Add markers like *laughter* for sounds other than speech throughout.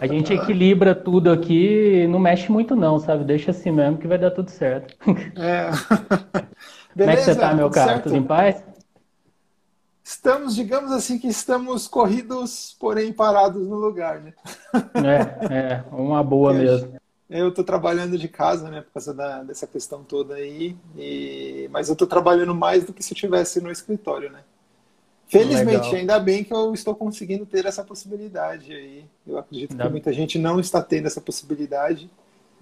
A gente equilibra tudo aqui, não mexe muito não, sabe? Deixa assim mesmo que vai dar tudo certo. É. Beleza, *laughs* Como é que você tá, *laughs* meu cara? Certo? Tudo em paz? Estamos, digamos assim, que estamos corridos, porém parados no lugar, né? *laughs* É, é, uma boa mesmo. Eu estou trabalhando de casa, né, por causa da, dessa questão toda aí, e... mas eu estou trabalhando mais do que se eu estivesse no escritório, né? Felizmente, Legal. ainda bem que eu estou conseguindo ter essa possibilidade aí. Eu acredito ainda... que muita gente não está tendo essa possibilidade.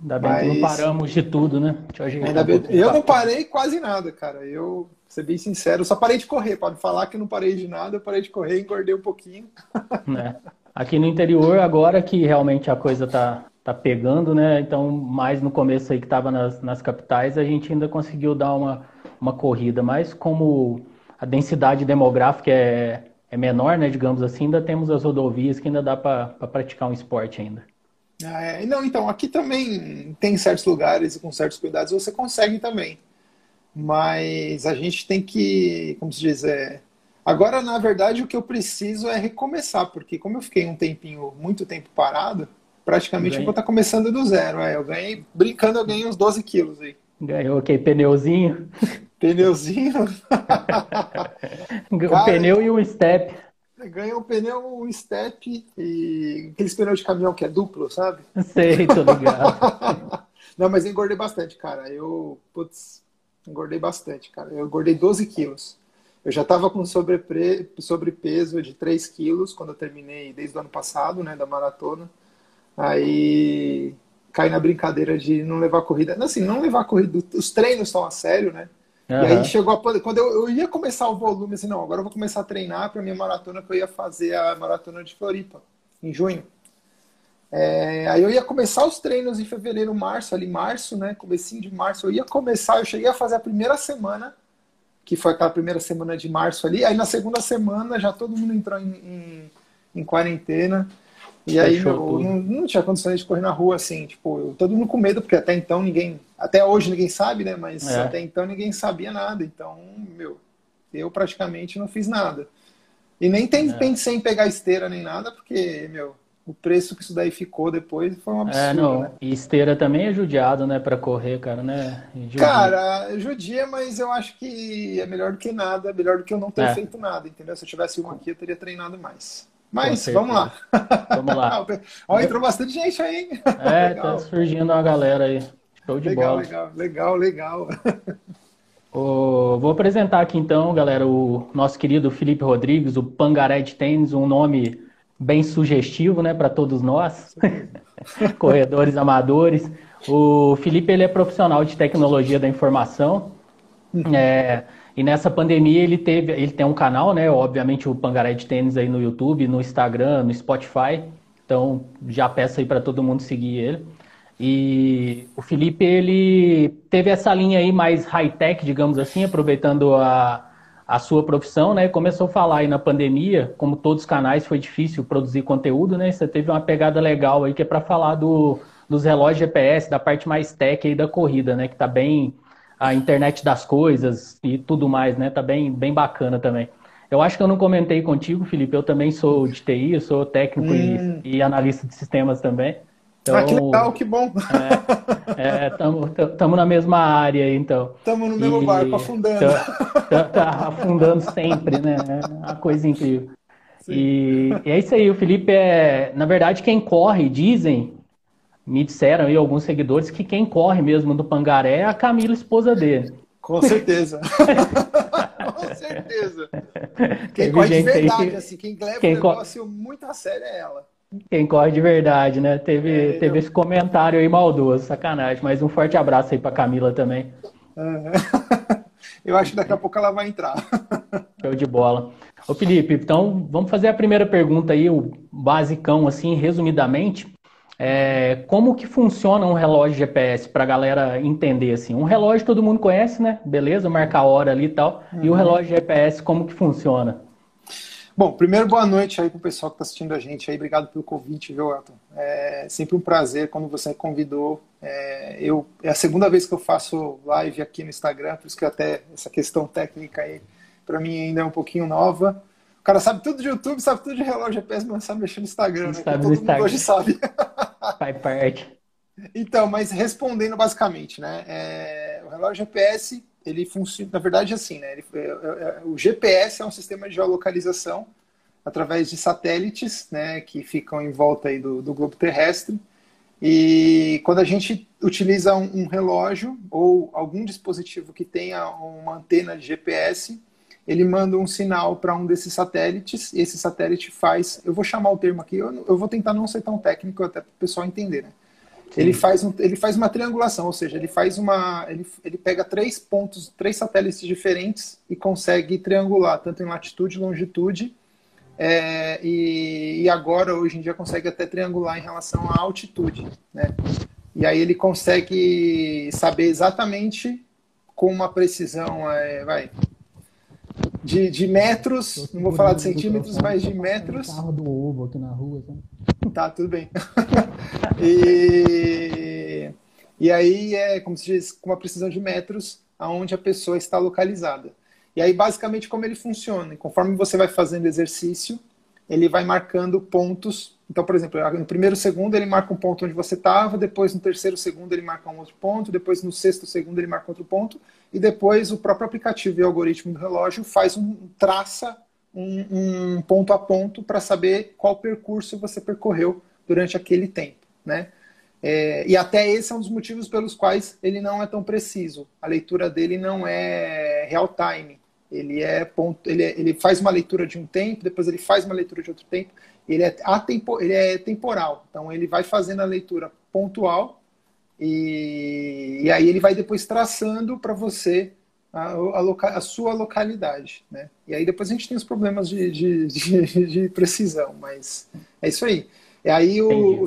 Ainda bem mas... que não paramos de tudo, né? Ainda bem... Eu não parei quase nada, cara. Eu, ser bem sincero, só parei de correr. Pode falar que não parei de nada, eu parei de correr e engordei um pouquinho. *laughs* É. Aqui no interior, agora que realmente a coisa tá, tá pegando, né? Então, mais no começo aí que estava nas, nas capitais, a gente ainda conseguiu dar uma, uma corrida. Mas como a densidade demográfica é, é menor, né? Digamos assim, ainda temos as rodovias que ainda dá para praticar um esporte ainda. Ah, é. Não, então, aqui também tem certos lugares e com certos cuidados você consegue também. Mas a gente tem que, como se diz, é... agora na verdade o que eu preciso é recomeçar, porque como eu fiquei um tempinho, muito tempo parado, praticamente eu vou estar começando do zero. É, eu ganhei, brincando, eu ganhei uns 12 quilos aí. Ganhou o okay, pneuzinho? Pneuzinho? *laughs* um pneu e um step. Ganhei um pneu, um step e aqueles pneus de caminhão que é duplo, sabe? Sei, tô *laughs* ligado. Não, mas eu engordei bastante, cara. Eu, putz, engordei bastante, cara. Eu engordei 12 quilos. Eu já estava com sobrepre... sobrepeso de 3 quilos quando eu terminei desde o ano passado, né, da maratona. Aí caí na brincadeira de não levar corrida. Assim, não levar corrida. Os treinos estão a sério, né? Uhum. E aí chegou a quando eu, eu, ia começar o volume, assim, não, agora eu vou começar a treinar para minha maratona que eu ia fazer a maratona de Floripa em junho. É, aí eu ia começar os treinos em fevereiro, março, ali março, né? Comecinho de março, eu ia começar, eu cheguei a fazer a primeira semana, que foi aquela primeira semana de março ali. Aí na segunda semana já todo mundo entrou em, em, em quarentena. E aí meu, não, não, tinha condições de correr na rua assim, tipo, eu, todo mundo com medo, porque até então ninguém, até hoje ninguém sabe, né? Mas é. até então ninguém sabia nada. Então, meu, eu praticamente não fiz nada. E nem tem, é. pensei em pegar esteira nem nada, porque, meu, o preço que isso daí ficou depois foi um é, absurdo. É, não. Né? E esteira também é judiado, né, para correr, cara, né? Judia. Cara, judia, mas eu acho que é melhor do que nada, melhor do que eu não ter é. feito nada, entendeu? Se eu tivesse uma aqui, eu teria treinado mais. Mas vamos lá. Vamos lá. *laughs* Ó, entrou bastante gente aí, hein? É, *laughs* legal. tá surgindo uma galera aí. Show de legal, bola. Legal, legal, legal. *laughs* Oh, vou apresentar aqui então, galera, o nosso querido Felipe Rodrigues, o Pangaré de Tênis, um nome bem sugestivo, né, para todos nós, *laughs* corredores amadores. O Felipe ele é profissional de tecnologia da informação. Uhum. É, e nessa pandemia ele teve, ele tem um canal, né? Obviamente o Pangaré de Tênis aí no YouTube, no Instagram, no Spotify. Então já peço aí para todo mundo seguir ele. E o Felipe ele teve essa linha aí mais high-tech, digamos assim, aproveitando a, a sua profissão, né? Começou a falar aí na pandemia, como todos os canais foi difícil produzir conteúdo, né? Você teve uma pegada legal aí que é para falar do, dos relógios GPS, da parte mais tech aí da corrida, né? Que tá bem a internet das coisas e tudo mais, né? Tá bem, bem bacana também. Eu acho que eu não comentei contigo, Felipe. Eu também sou de TI, eu sou técnico hum. e, e, analista de sistemas também. Então, ah, que legal, que bom. Estamos é, é na mesma área, então. Estamos no mesmo e, barco, afundando. Tá, tá, tá, afundando sempre, né? É uma coisa incrível. E, e, é isso aí, o Felipe é, na verdade, quem corre, dizem, me disseram aí alguns seguidores que quem corre mesmo do Pangaré é a Camila, esposa dele. Com certeza. *laughs* Com certeza. Quem corre de verdade, que... assim, quem leva quem o negócio cor... muito a sério é ela. Quem corre de verdade, né? Teve, é, teve esse comentário aí maldoso, sacanagem. Mas um forte abraço aí pra Camila também. *laughs* Eu acho que daqui a pouco ela vai entrar. *laughs* Show de bola. Ô Felipe, então vamos fazer a primeira pergunta aí, o basicão, assim, resumidamente. É, como que funciona um relógio GPS para a galera entender assim? Um relógio todo mundo conhece, né? Beleza, marca a hora ali e tal. Uhum. E o uhum. relógio GPS como que funciona? Bom, primeiro boa noite aí para o pessoal que está assistindo a gente aí. Obrigado pelo convite, viu, Elton? É sempre um prazer quando você convidou. É, eu, é a segunda vez que eu faço live aqui no Instagram, por isso que até essa questão técnica aí para mim ainda é um pouquinho nova. O cara sabe tudo de YouTube, sabe tudo de relógio GPS, mas sabe mexer no Instagram. Né? Sabe Todo Instagram. hoje sabe. *laughs* Faz parte. Então, mas respondendo basicamente, né? É, o relógio GPS, ele funciona, na verdade, assim, né? Ele, é, é, é, o GPS é um sistema de geolocalização através de satélites, né? Que ficam em volta aí do, do globo terrestre. E quando a gente utiliza um, um relógio ou algum dispositivo que tenha uma antena de GPS, ele manda um sinal para um desses satélites, e esse satélite faz, eu vou chamar o termo aqui, eu, eu vou tentar não ser tão técnico até para o pessoal entender, né? Ele faz, um, ele faz uma triangulação, ou seja, ele faz uma. Ele, ele pega três pontos, três satélites diferentes e consegue triangular, tanto em latitude e longitude. É, e, e, agora, hoje em dia, consegue até triangular em relação à altitude. Né? E aí ele consegue saber exatamente com uma precisão, é, vai, de, de metros, não vou falar de centímetros, mas de metros. carro do ovo aqui na rua. Tá, tudo bem. *laughs* e, e aí é, como se diz, com uma precisão de metros aonde a pessoa está localizada. E aí, basicamente, como ele funciona? Conforme você vai fazendo exercício, ele vai marcando pontos. Então, por exemplo, no primeiro segundo ele marca um ponto onde você estava, depois no terceiro segundo ele marca um outro ponto, depois no sexto segundo ele marca outro ponto, e depois o próprio aplicativo e o algoritmo do relógio faz um traça um, um ponto a ponto para saber qual percurso você percorreu durante aquele tempo, né? É, e até esse é um dos motivos pelos quais ele não é tão preciso. A leitura dele não é real time. Ele é ponto, ele, é, ele faz uma leitura de um tempo, depois ele faz uma leitura de outro tempo. Ele é, atempo, ele é temporal. Então ele vai fazendo a leitura pontual e, e aí ele vai depois traçando para você a, a, loca, a, sua localidade. Né? E aí depois a gente tem os problemas de, de, de, de precisão, mas é isso aí. E aí o, o,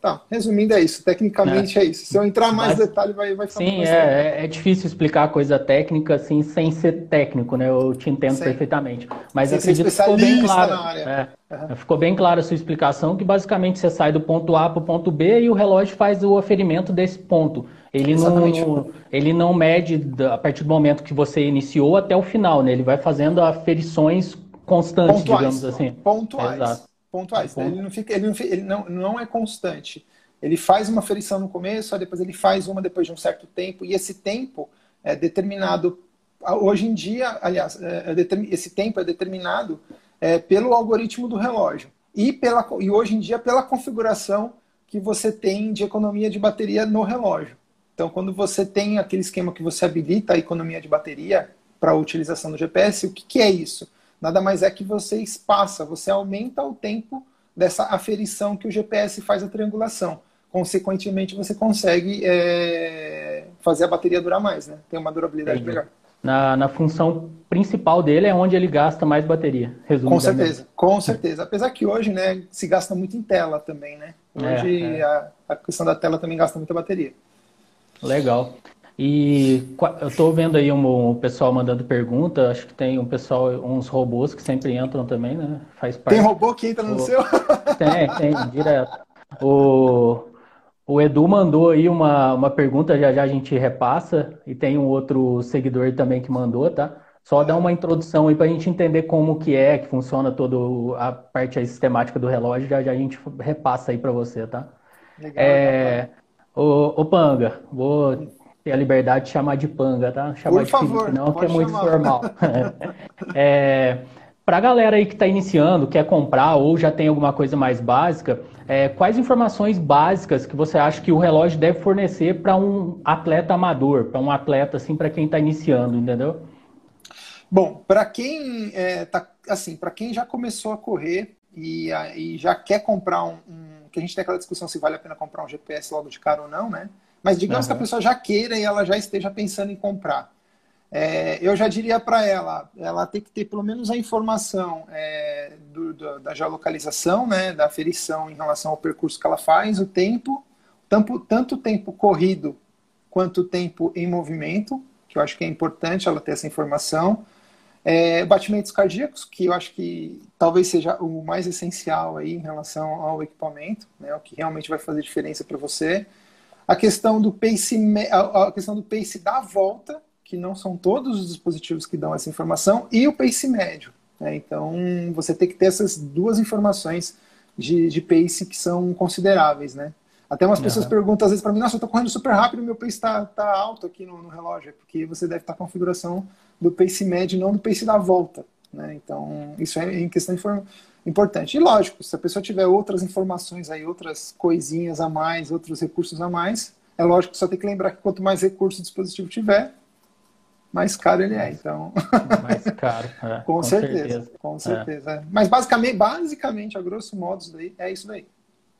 tá, resumindo é isso. Tecnicamente é, é isso. Se eu entrar mais mas, detalhe, vai, vai ficar Sim, é, é, é difícil explicar coisa técnica assim sem ser técnico, né? Eu te entendo Sim. perfeitamente. Mas sem acredito que ficou bem claro. É, uhum. Ficou bem clara a sua explicação, que basicamente você sai do ponto A para o ponto B e o relógio faz o aferimento desse ponto. Ele não, ele não mede a partir do momento que você iniciou até o final, né? Ele vai fazendo aferições constantes, pontuais, digamos assim. Pontuais. Exato. Pontuais. Ele, não, fica, ele, não, ele não, não é constante. Ele faz uma aferição no começo, aí depois ele faz uma depois de um certo tempo, e esse tempo é determinado. Hoje em dia, aliás, é, é esse tempo é determinado é, pelo algoritmo do relógio e, pela, e hoje em dia pela configuração que você tem de economia de bateria no relógio. Então, quando você tem aquele esquema que você habilita a economia de bateria para a utilização do GPS, o que, que é isso? Nada mais é que você espaça, você aumenta o tempo dessa aferição que o GPS faz a triangulação. Consequentemente, você consegue é, fazer a bateria durar mais, né? Tem uma durabilidade melhor. Na, na função principal dele é onde ele gasta mais bateria. Com certeza, com certeza. Apesar que hoje, né, se gasta muito em tela também, né? Hoje é, é. A, a questão da tela também gasta muita bateria. Legal. E eu estou vendo aí um, um, pessoal mandando pergunta. Acho que tem um pessoal, uns robôs que sempre entram também, né? Faz parte. Tem robô que entra no o... seu? *laughs* Tem, tem, direto. O, o Edu mandou aí uma, uma pergunta, já já a gente repassa. E tem um outro seguidor também que mandou, tá? Só dar uma introdução aí para a gente entender como que é, que funciona toda a parte sistemática do relógio. Já já a gente repassa aí para você, tá? Legal, é... Ô, ô, Panga, vou ter a liberdade de chamar de Panga, tá? Chamar Por de favor, Felipe, não, que é muito chamar. formal. *laughs* é, Para a galera aí que está iniciando, quer comprar ou já tem alguma coisa mais básica, é, quais informações básicas que você acha que o relógio deve fornecer para um atleta amador, para um atleta assim, para quem está iniciando, entendeu? Bom, para quem é, tá, assim, para quem já começou a correr e, e já quer comprar um, um que a gente tem aquela discussão se vale a pena comprar um GPS logo de cara ou não, né? Mas digamos uhum. que a pessoa já queira e ela já esteja pensando em comprar. É, eu já diria para ela, ela tem que ter pelo menos a informação é, do, do, da geolocalização, né, da aferição em relação ao percurso que ela faz, o tempo, tanto, tanto tempo corrido quanto tempo em movimento, que eu acho que é importante ela ter essa informação. É, batimentos cardíacos, que eu acho que talvez seja o mais essencial aí em relação ao equipamento, né, o que realmente vai fazer diferença para você. A questão do pace, a questão do pace da volta, que não são todos os dispositivos que dão essa informação, e o pace médio. Né? Então, você tem que ter essas duas informações de, de pace que são consideráveis, né? Até umas pessoas uhum. perguntam às vezes para mim, nossa, eu estou correndo super rápido, meu pace está tá alto aqui no, no, relógio, é porque você deve estar tá com a configuração do pace médio, não do pace da volta, né? Então, isso é em questão importante. E lógico, se a pessoa tiver outras informações aí, outras coisinhas a mais, outros recursos a mais, é lógico que só tem que lembrar que quanto mais recurso o dispositivo tiver, mais caro ele é. Então. *laughs* Mais caro. É, com, com, certeza, certeza. Com certeza. É. Mas basicamente, basicamente, a grosso modo, isso daí, é isso daí.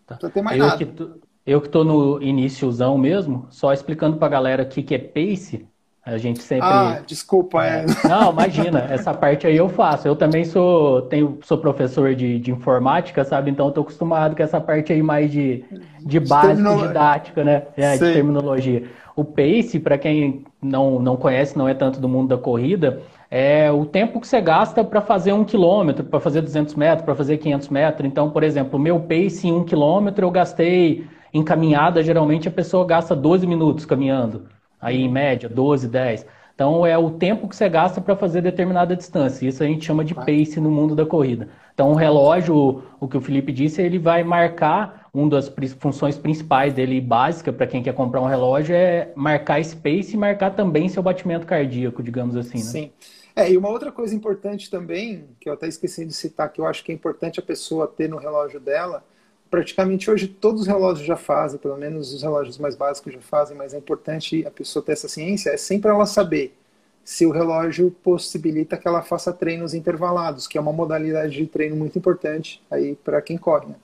Tá. Não ter mais eu nada. Que tô, eu que estou no iníciozão mesmo, só explicando para a galera o que, que é pace, a gente sempre. Ah, desculpa, é. é. Não, imagina, essa parte aí eu faço. Eu também sou, tenho, sou professor de, de informática, sabe? Então estou acostumado com essa parte aí mais de, de básico, didática, né? É, de terminologia. O pace, para quem não, não conhece, não é tanto do mundo da corrida, é o tempo que você gasta para fazer um quilômetro, para fazer 200 metros, para fazer 500 metros. Então, por exemplo, o meu pace em um quilômetro eu gastei em caminhada, geralmente a pessoa gasta 12 minutos caminhando aí em média, 12, 10. Então é o tempo que você gasta para fazer determinada distância. Isso a gente chama de pace no mundo da corrida. Então o relógio, o que o Felipe disse, ele vai marcar uma das funções principais dele básica para quem quer comprar um relógio é marcar esse pace e marcar também seu batimento cardíaco, digamos assim. Né? Sim. É, e uma outra coisa importante também, que eu até esqueci de citar, que eu acho que é importante a pessoa ter no relógio dela, praticamente hoje todos os relógios já fazem, pelo menos os relógios mais básicos já fazem, mas é importante a pessoa ter essa ciência, é sempre ela saber se o relógio possibilita que ela faça treinos intervalados, que é uma modalidade de treino muito importante aí para quem corre. Né?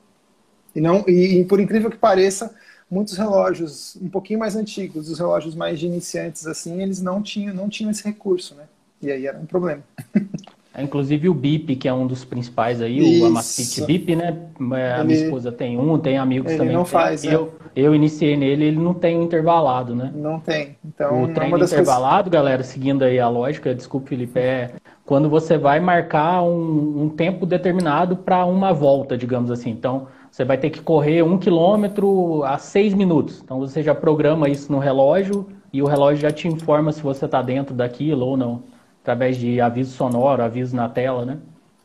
E não e, e, por incrível que pareça, muitos relógios um pouquinho mais antigos, os relógios mais de iniciantes assim, eles não tinham não tinham esse recurso, né? E aí era um problema. *laughs* É, inclusive o BIP, que é um dos principais aí, Isso. o Amazfit BIP, né? É, a ele... minha esposa tem um, tem amigos ele também. não faz, né? eu, eu iniciei nele, ele não tem intervalado, né? Não tem. Então, o treino intervalado, coisas... galera, seguindo aí a lógica, desculpe, Felipe, é quando você vai marcar um, um tempo determinado para uma volta, digamos assim. Então, você vai ter que correr um quilômetro a seis minutos. Então, você já programa isso no relógio e o relógio já te informa se você está dentro daquilo ou não através de aviso sonoro, aviso na tela, né?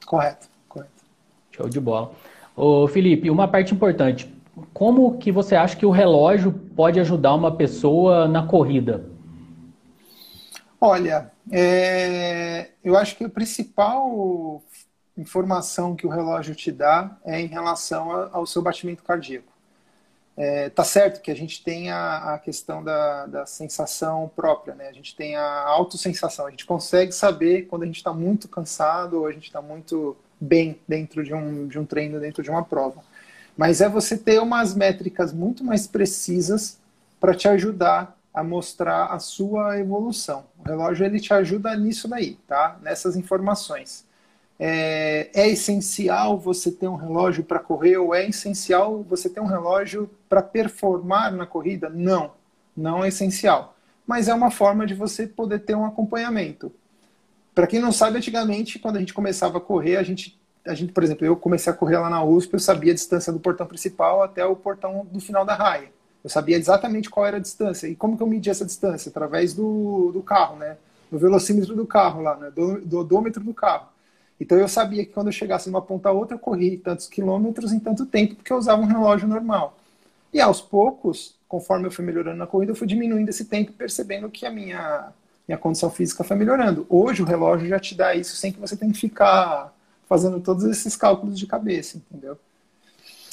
Correto, correto. Show de bola. Ô, Felipe, uma parte importante. Como que você acha que o relógio pode ajudar uma pessoa na corrida? Olha, é... eu acho que a principal informação que o relógio te dá é em relação ao seu batimento cardíaco. É, tá certo que a gente tem a, a questão da, da, sensação própria, né? A gente tem a autossensação, a gente consegue saber quando a gente está muito cansado ou a gente está muito bem dentro de um, de um treino, dentro de uma prova. Mas é você ter umas métricas muito mais precisas para te ajudar a mostrar a sua evolução. O relógio ele te ajuda nisso daí, tá? Nessas informações. É, é, essencial você ter um relógio para correr ou é essencial você ter um relógio para performar na corrida? Não, não é essencial. Mas é uma forma de você poder ter um acompanhamento. Para quem não sabe, antigamente, quando a gente começava a correr, a gente, a gente, por exemplo, eu comecei a correr lá na USP, eu sabia a distância do portão principal até o portão do final da raia. Eu sabia exatamente qual era a distância. E como que eu media essa distância? Através do, do carro, né? Do velocímetro do carro lá, né? do, do odômetro do carro. Então eu sabia que quando eu chegasse de uma ponta a outra, eu corria tantos quilômetros em tanto tempo, porque eu usava um relógio normal. E aos poucos, conforme eu fui melhorando na corrida, eu fui diminuindo esse tempo, percebendo que a minha, minha condição física foi melhorando. Hoje o relógio já te dá isso sem que você tenha que ficar fazendo todos esses cálculos de cabeça, entendeu?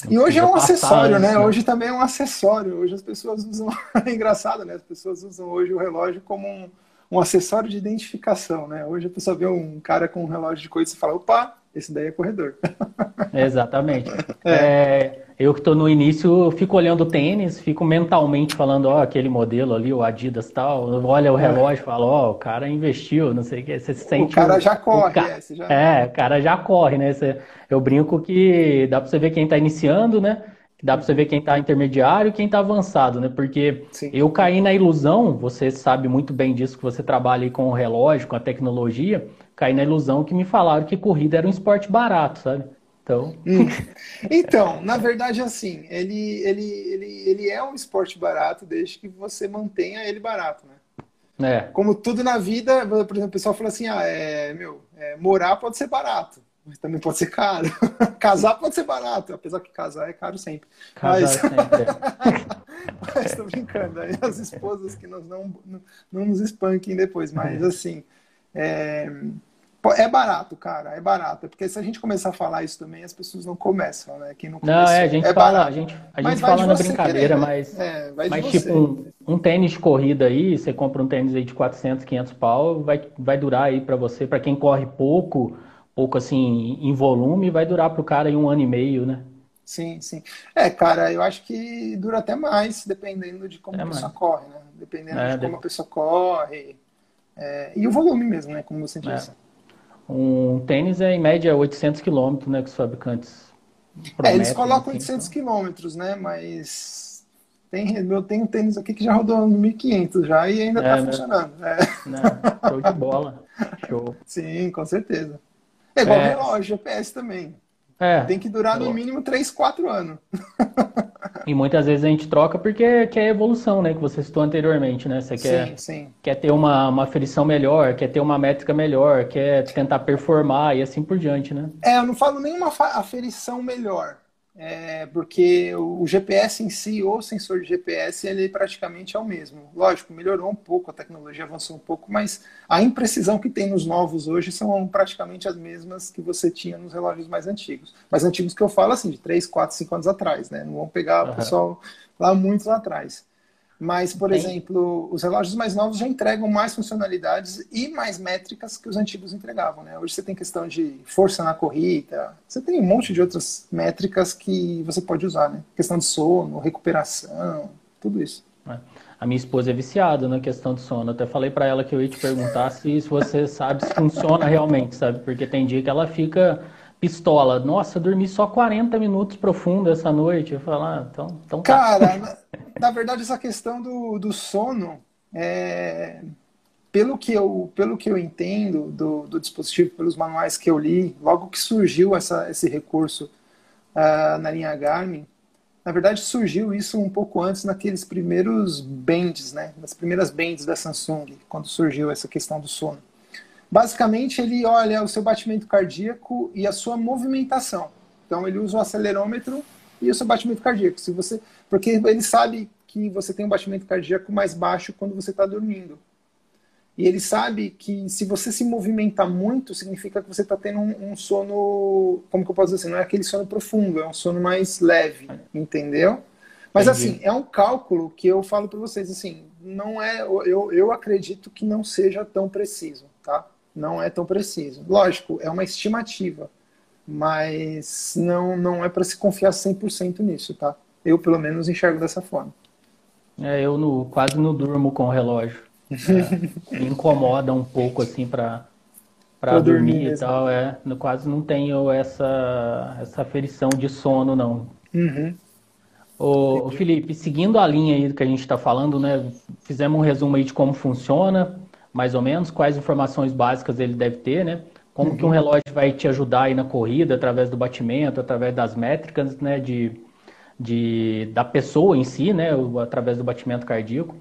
E hoje é um acessório, né? Hoje também é um acessório. Hoje as pessoas usam. *laughs* é engraçado, né? As pessoas usam hoje o relógio como um, um acessório de identificação, né? Hoje a pessoa vê um cara com um relógio de coisa e fala, opa, esse daí é corredor. *laughs* Exatamente. É. É, eu que estou no início, fico olhando o tênis, fico mentalmente falando, ó, aquele modelo ali, o Adidas tal, olha o é. relógio e falo, ó, o cara investiu, não sei o que, você se sente... O cara já corre, o ca... é, já... é, o cara já corre, né? Eu brinco que dá para você ver quem está iniciando, né? Dá para você ver quem está intermediário e quem está avançado, né? Porque Sim. eu caí na ilusão, você sabe muito bem disso, que você trabalha aí com o relógio, com a tecnologia, caí na ilusão que me falaram que corrida era um esporte barato, sabe? Então, hum. *laughs* então na verdade, assim, ele, ele, ele, ele é um esporte barato desde que você mantenha ele barato, né? É. Como tudo na vida, por exemplo, o pessoal fala assim, ah, é, meu, é, morar pode ser barato, mas também pode ser caro. *laughs* casar pode ser barato, apesar que casar é caro sempre. Casar mas... sempre. *laughs* mas tô brincando, aí as esposas que nós não, não, não nos espanquem depois, mas é. assim, é, é barato, cara, é barato. Porque se a gente começar a falar isso também, as pessoas não começam, né? Quem não, começou, não é, a gente é fala, barato. a gente, a gente fala na brincadeira, querer, né? mas, é, mas tipo, um, um, tênis de corrida aí, você compra um tênis aí de 400, 500 pau, vai, vai durar aí para você, para quem corre pouco, pouco assim, em volume, vai durar pro cara aí um ano e meio, né? Sim, sim. É, cara, eu acho que dura até mais, dependendo de como é a pessoa mais. corre, né? Dependendo é, de como a pessoa corre. É, e o volume mesmo, né? Como você é. disse. Um tênis é em média 800 quilômetros, né, que os fabricantes prometem, É, eles colocam assim, 800 então. quilômetros, né, mas tem, eu tenho um tênis aqui que já rodou 1.500 já e ainda é, né? funcionando. É. Não, show de bola. *laughs* Show. Sim, com certeza. É igual é. relógio, GPS também. É. Tem que durar no mínimo 3, 4 anos. *laughs* E muitas vezes a gente troca porque quer evolução, né? Que você citou anteriormente, né? Você quer, sim, sim. quer ter uma, uma aferição melhor, quer ter uma métrica melhor, quer tentar performar e assim por diante, né? É, eu não falo nenhuma aferição melhor é, porque o GPS em si, ou o sensor de GPS, ele praticamente é o mesmo. Lógico, melhorou um pouco, a tecnologia avançou um pouco, mas a imprecisão que tem nos novos hoje são praticamente as mesmas que você tinha nos relógios mais antigos. Mais antigos que eu falo assim, de 3, 4, 5 anos atrás, né? Não vão pegar o pessoal lá muito lá atrás. Mas, por Tem. exemplo, os relógios mais novos já entregam mais funcionalidades e mais métricas que os antigos entregavam. Né? Hoje você tem questão de força na corrida, você tem um monte de outras métricas que você pode usar. Né? Questão de sono, recuperação, tudo isso. É. A minha esposa é viciada na questão de sono. Eu até falei para ela que eu ia te perguntar se, se você sabe se funciona realmente, sabe? Porque tem dia que ela fica pistola. Nossa, dormi só 40 minutos profundo essa noite. Eu falo, ah, então, então tá. Cara, *laughs* na, na, verdade, essa questão do, do sono, é, pelo, que eu, pelo que eu entendo do, do dispositivo, pelos manuais que eu li, logo que surgiu essa, esse recurso uh, na linha Garmin, na verdade surgiu isso um pouco antes naqueles primeiros bands, né? Nas primeiras bands da Samsung, quando surgiu essa questão do sono. Basicamente, ele olha o seu batimento cardíaco e a sua movimentação. Então, ele usa o acelerômetro e o seu batimento cardíaco. Se você, porque ele sabe que você tem um batimento cardíaco mais baixo quando você está dormindo. E ele sabe que se você se movimentar muito, significa que você está tendo um, um, sono, como que eu posso dizer assim, não é aquele sono profundo, é um sono mais leve, entendeu? Mas Entendi. assim, é um cálculo que eu falo para vocês, assim, não é, eu, eu acredito que não seja tão preciso, tá? Não é tão preciso. Lógico, é uma estimativa, mas não, não é para se confiar 100% nisso, tá? Eu, pelo menos, enxergo dessa forma. É, eu no, quase não durmo com o relógio. É, *laughs* me incomoda um pouco, assim, para para dormir, dormir e tal. É, quase não tenho essa, essa aferição de sono, não. Uhum. Ô, Felipe, seguindo a linha aí do que a gente está falando, né? Fizemos um resumo aí de como funciona, mais ou menos, quais informações básicas ele deve ter, né? Como uhum. que um uhum. relógio vai te ajudar aí na corrida, através do batimento, através das métricas, né, de, de, da pessoa em si, né, através do batimento cardíaco.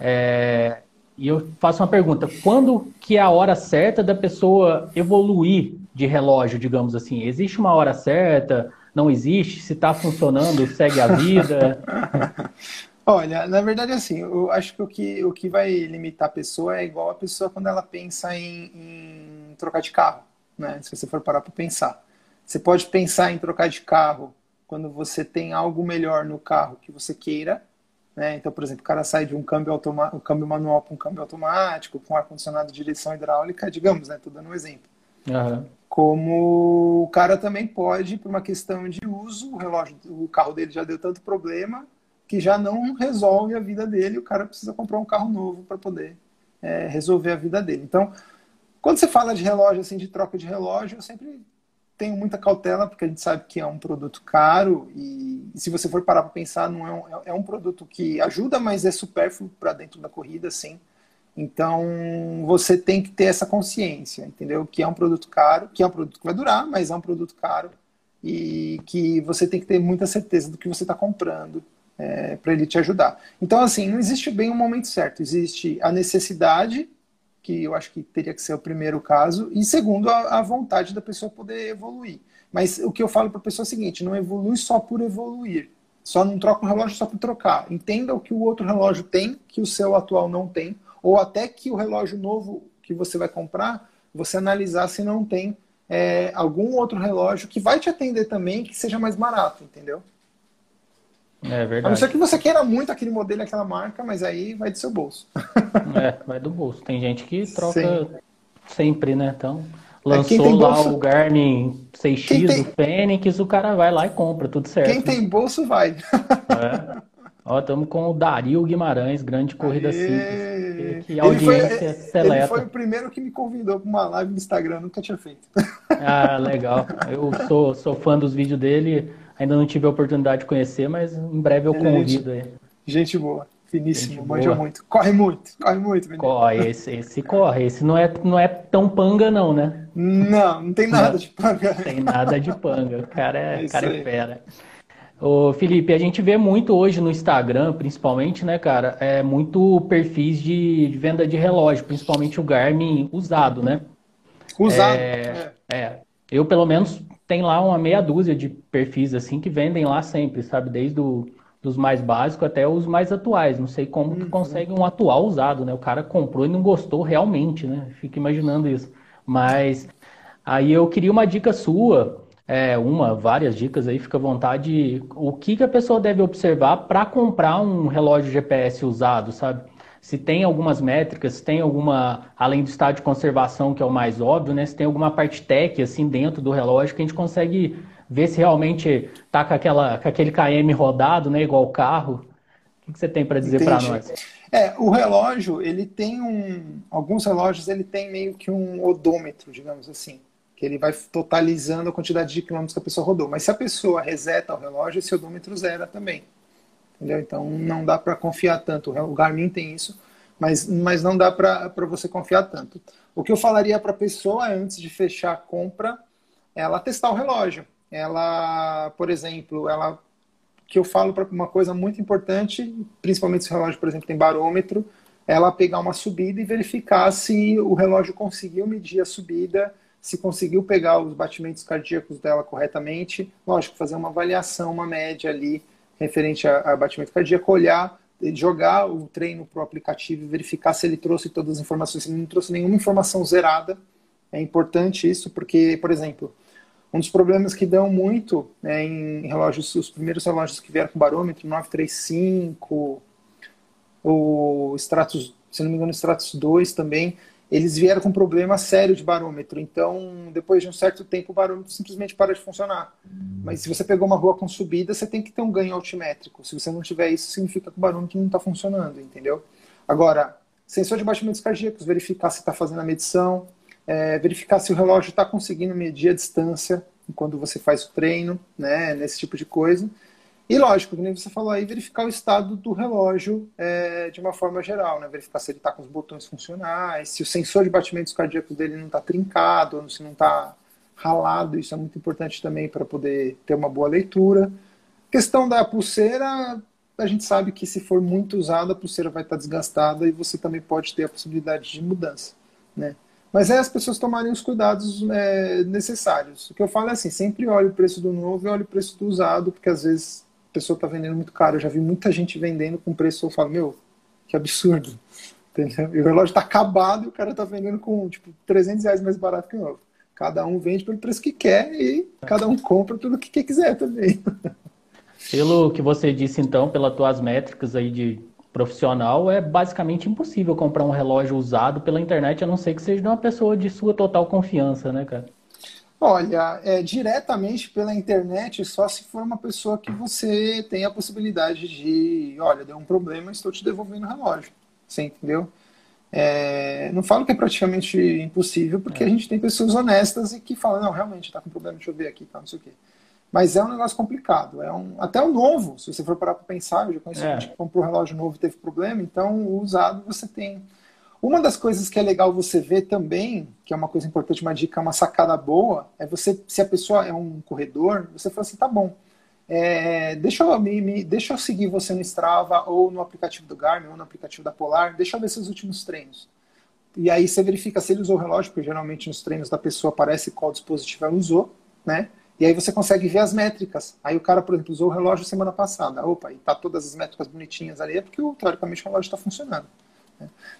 É, e eu faço uma pergunta, quando que é a hora certa da pessoa evoluir de relógio, digamos assim? Existe uma hora certa? Não existe? Se está funcionando, segue a vida? *laughs* Olha, na verdade, assim, eu acho que o que, o que vai limitar a pessoa é igual a pessoa quando ela pensa em, em trocar de carro, né? Se você for parar para pensar. Você pode pensar em trocar de carro quando você tem algo melhor no carro que você queira, né? Então, por exemplo, o cara sai de um câmbio, automa um câmbio manual para um câmbio automático, com ar-condicionado de direção hidráulica, digamos, né? Estou dando um exemplo. Uhum. Como o cara também pode, por uma questão de uso, o relógio, o carro dele já deu tanto problema, que já não resolve a vida dele, o cara precisa comprar um carro novo para poder é, resolver a vida dele. Então, quando você fala de relógio, assim, de troca de relógio, eu sempre tenho muita cautela, porque a gente sabe que é um produto caro e, se você for parar para pensar, não é um, é, é um produto que ajuda, mas é supérfluo para dentro da corrida, sim. Então, você tem que ter essa consciência, entendeu? Que é um produto caro, que é um produto que vai durar, mas é um produto caro e que você tem que ter muita certeza do que você está comprando é, para ele te ajudar. Então, assim, não existe bem um momento certo. Existe a necessidade, que eu acho que teria que ser o primeiro caso, e segundo, a, a vontade da pessoa poder evoluir. Mas o que eu falo para a pessoa é o seguinte: não evolui só por evoluir. Só não troca um relógio só por trocar. Entenda o que o outro relógio tem, que o seu atual não tem, ou até que o relógio novo que você vai comprar, você analisar se não tem é, algum outro relógio que vai te atender também, que seja mais barato, entendeu? É verdade. A não ser que você queira muito aquele modelo, aquela marca, mas aí vai do seu bolso. *laughs* é, vai do bolso. Tem gente que troca Sim. sempre, né? Então, é, lançou é, lá bolso... o Garmin 6X tem... do Fênix, o cara vai lá e compra, tudo certo. Quem tem bolso vai. É. Ó, estamos com o Dario Guimarães, grande corrida Aê. simples. Que audiência ele foi, seleta. Ele foi o primeiro que me convidou para uma live no Instagram, nunca tinha feito. Ah, legal. Eu sou, sou fã dos vídeos dele. Ainda não tive a oportunidade de conhecer, mas em breve eu convido aí. Gente boa, finíssimo, gente manja boa. muito. Corre muito, corre muito, menino. Corre, esse, esse corre. Esse não é, não é tão panga, não, né? Não, não tem nada não, de panga. Tem nada de panga. O cara é, é cara é fera. Ô, Felipe, a gente vê muito hoje no Instagram, principalmente, né, cara, é muito perfis de, de venda de relógio, principalmente o Garmin usado, né? Usado. É, é. é. Eu, pelo menos, tem lá uma meia dúzia de perfis assim que vendem lá sempre, sabe? Desde o, dos mais básicos até os mais atuais. Não sei como uhum. que consegue um atual usado, né? O cara comprou e não gostou realmente, né? Fico imaginando isso. Mas aí eu queria uma dica sua, é, uma, várias dicas aí, fica à vontade. O que, que a pessoa deve observar para comprar um relógio GPS usado, sabe? Se tem algumas métricas, se tem alguma, além do estado de conservação, que é o mais óbvio, né? Se tem alguma parte tech, assim, dentro do relógio que a gente consegue ver se realmente tá com, aquela, com aquele KM rodado, né? Igual o carro. O que você tem para dizer para nós? É, o relógio, ele tem um... Alguns relógios, ele tem meio que um odômetro, digamos assim. Que ele vai totalizando a quantidade de quilômetros que a pessoa rodou. Mas se a pessoa reseta o relógio, esse odômetro zera também entendeu? Então não dá para confiar tanto. O Garmin tem isso, mas, mas não dá para você confiar tanto. O que eu falaria para a pessoa antes de fechar a compra, ela testar o relógio. Ela, por exemplo, ela que eu falo para uma coisa muito importante, principalmente se o relógio, por exemplo, tem barômetro, ela pegar uma subida e verificar se o relógio conseguiu medir a subida, se conseguiu pegar os batimentos cardíacos dela corretamente. Lógico, fazer uma avaliação, uma média ali referente a, a batimento cardíaco, olhar, jogar o treino para o aplicativo e verificar se ele trouxe todas as informações. Se ele não trouxe nenhuma informação zerada, é importante isso, porque, por exemplo, um dos problemas que dão muito né, em relógios, os primeiros relógios que vieram com barômetro, 935, o Stratus, se não me engano, o Stratus 2 também, eles vieram com um problema sério de barômetro. Então, depois de um certo tempo, o barômetro simplesmente para de funcionar. Mas se você pegou uma rua com subida, você tem que ter um ganho altimétrico. Se você não tiver isso, significa que o barômetro não está funcionando, entendeu? Agora, sensor de batimentos cardíacos, verificar se está fazendo a medição, é, verificar se o relógio está conseguindo medir a distância quando você faz o treino, né, nesse tipo de coisa. E lógico, como você falou aí, verificar o estado do relógio é, de uma forma geral, né? Verificar se ele está com os botões funcionais, se o sensor de batimentos cardíacos dele não está trincado, se não está ralado, isso é muito importante também para poder ter uma boa leitura. Questão da pulseira, a gente sabe que se for muito usada, a pulseira vai estar tá desgastada e você também pode ter a possibilidade de mudança, né? Mas é as pessoas tomarem os cuidados é, necessários. O que eu falo é assim, sempre olhe o preço do novo e olhe o preço do usado, porque às vezes pessoa está vendendo muito caro. Eu já vi muita gente vendendo com preço, eu falo, meu, que absurdo. Entendeu? E o relógio está acabado e o cara está vendendo com, tipo, 300 reais mais barato que o novo. Cada um vende pelo preço que quer e cada um compra pelo que quiser também. Pelo que você disse, então, pelas tuas métricas aí de profissional, é basicamente impossível comprar um relógio usado pela internet, a não ser que seja de uma pessoa de sua total confiança, né, cara? Olha, é, diretamente pela internet, só se for uma pessoa que você tem a possibilidade de, olha, deu um problema, estou te devolvendo o relógio. Você entendeu? É, não falo que é praticamente impossível, porque é. a gente tem pessoas honestas e que falam, não, realmente está com problema, deixa eu ver aqui, tá, não sei o quê. Mas é um negócio complicado. É um, até o novo, se você for parar para pensar, eu já conheci é. gente que comprou um relógio novo e teve problema, então o usado você tem uma das coisas que é legal você ver também, que é uma coisa importante, uma dica, uma sacada boa, é você, se a pessoa é um corredor, você fala assim, tá bom, é, deixa, eu, me, me, deixa eu seguir você no Strava ou no aplicativo do Garmin ou no aplicativo da Polar, deixa eu ver seus últimos treinos. E aí você verifica se ele usou o relógio, porque geralmente nos treinos da pessoa aparece qual dispositivo ela usou, né? E aí você consegue ver as métricas. Aí o cara, por exemplo, usou o relógio semana passada. Opa, e tá todas as métricas bonitinhas ali, é porque teoricamente o relógio está funcionando.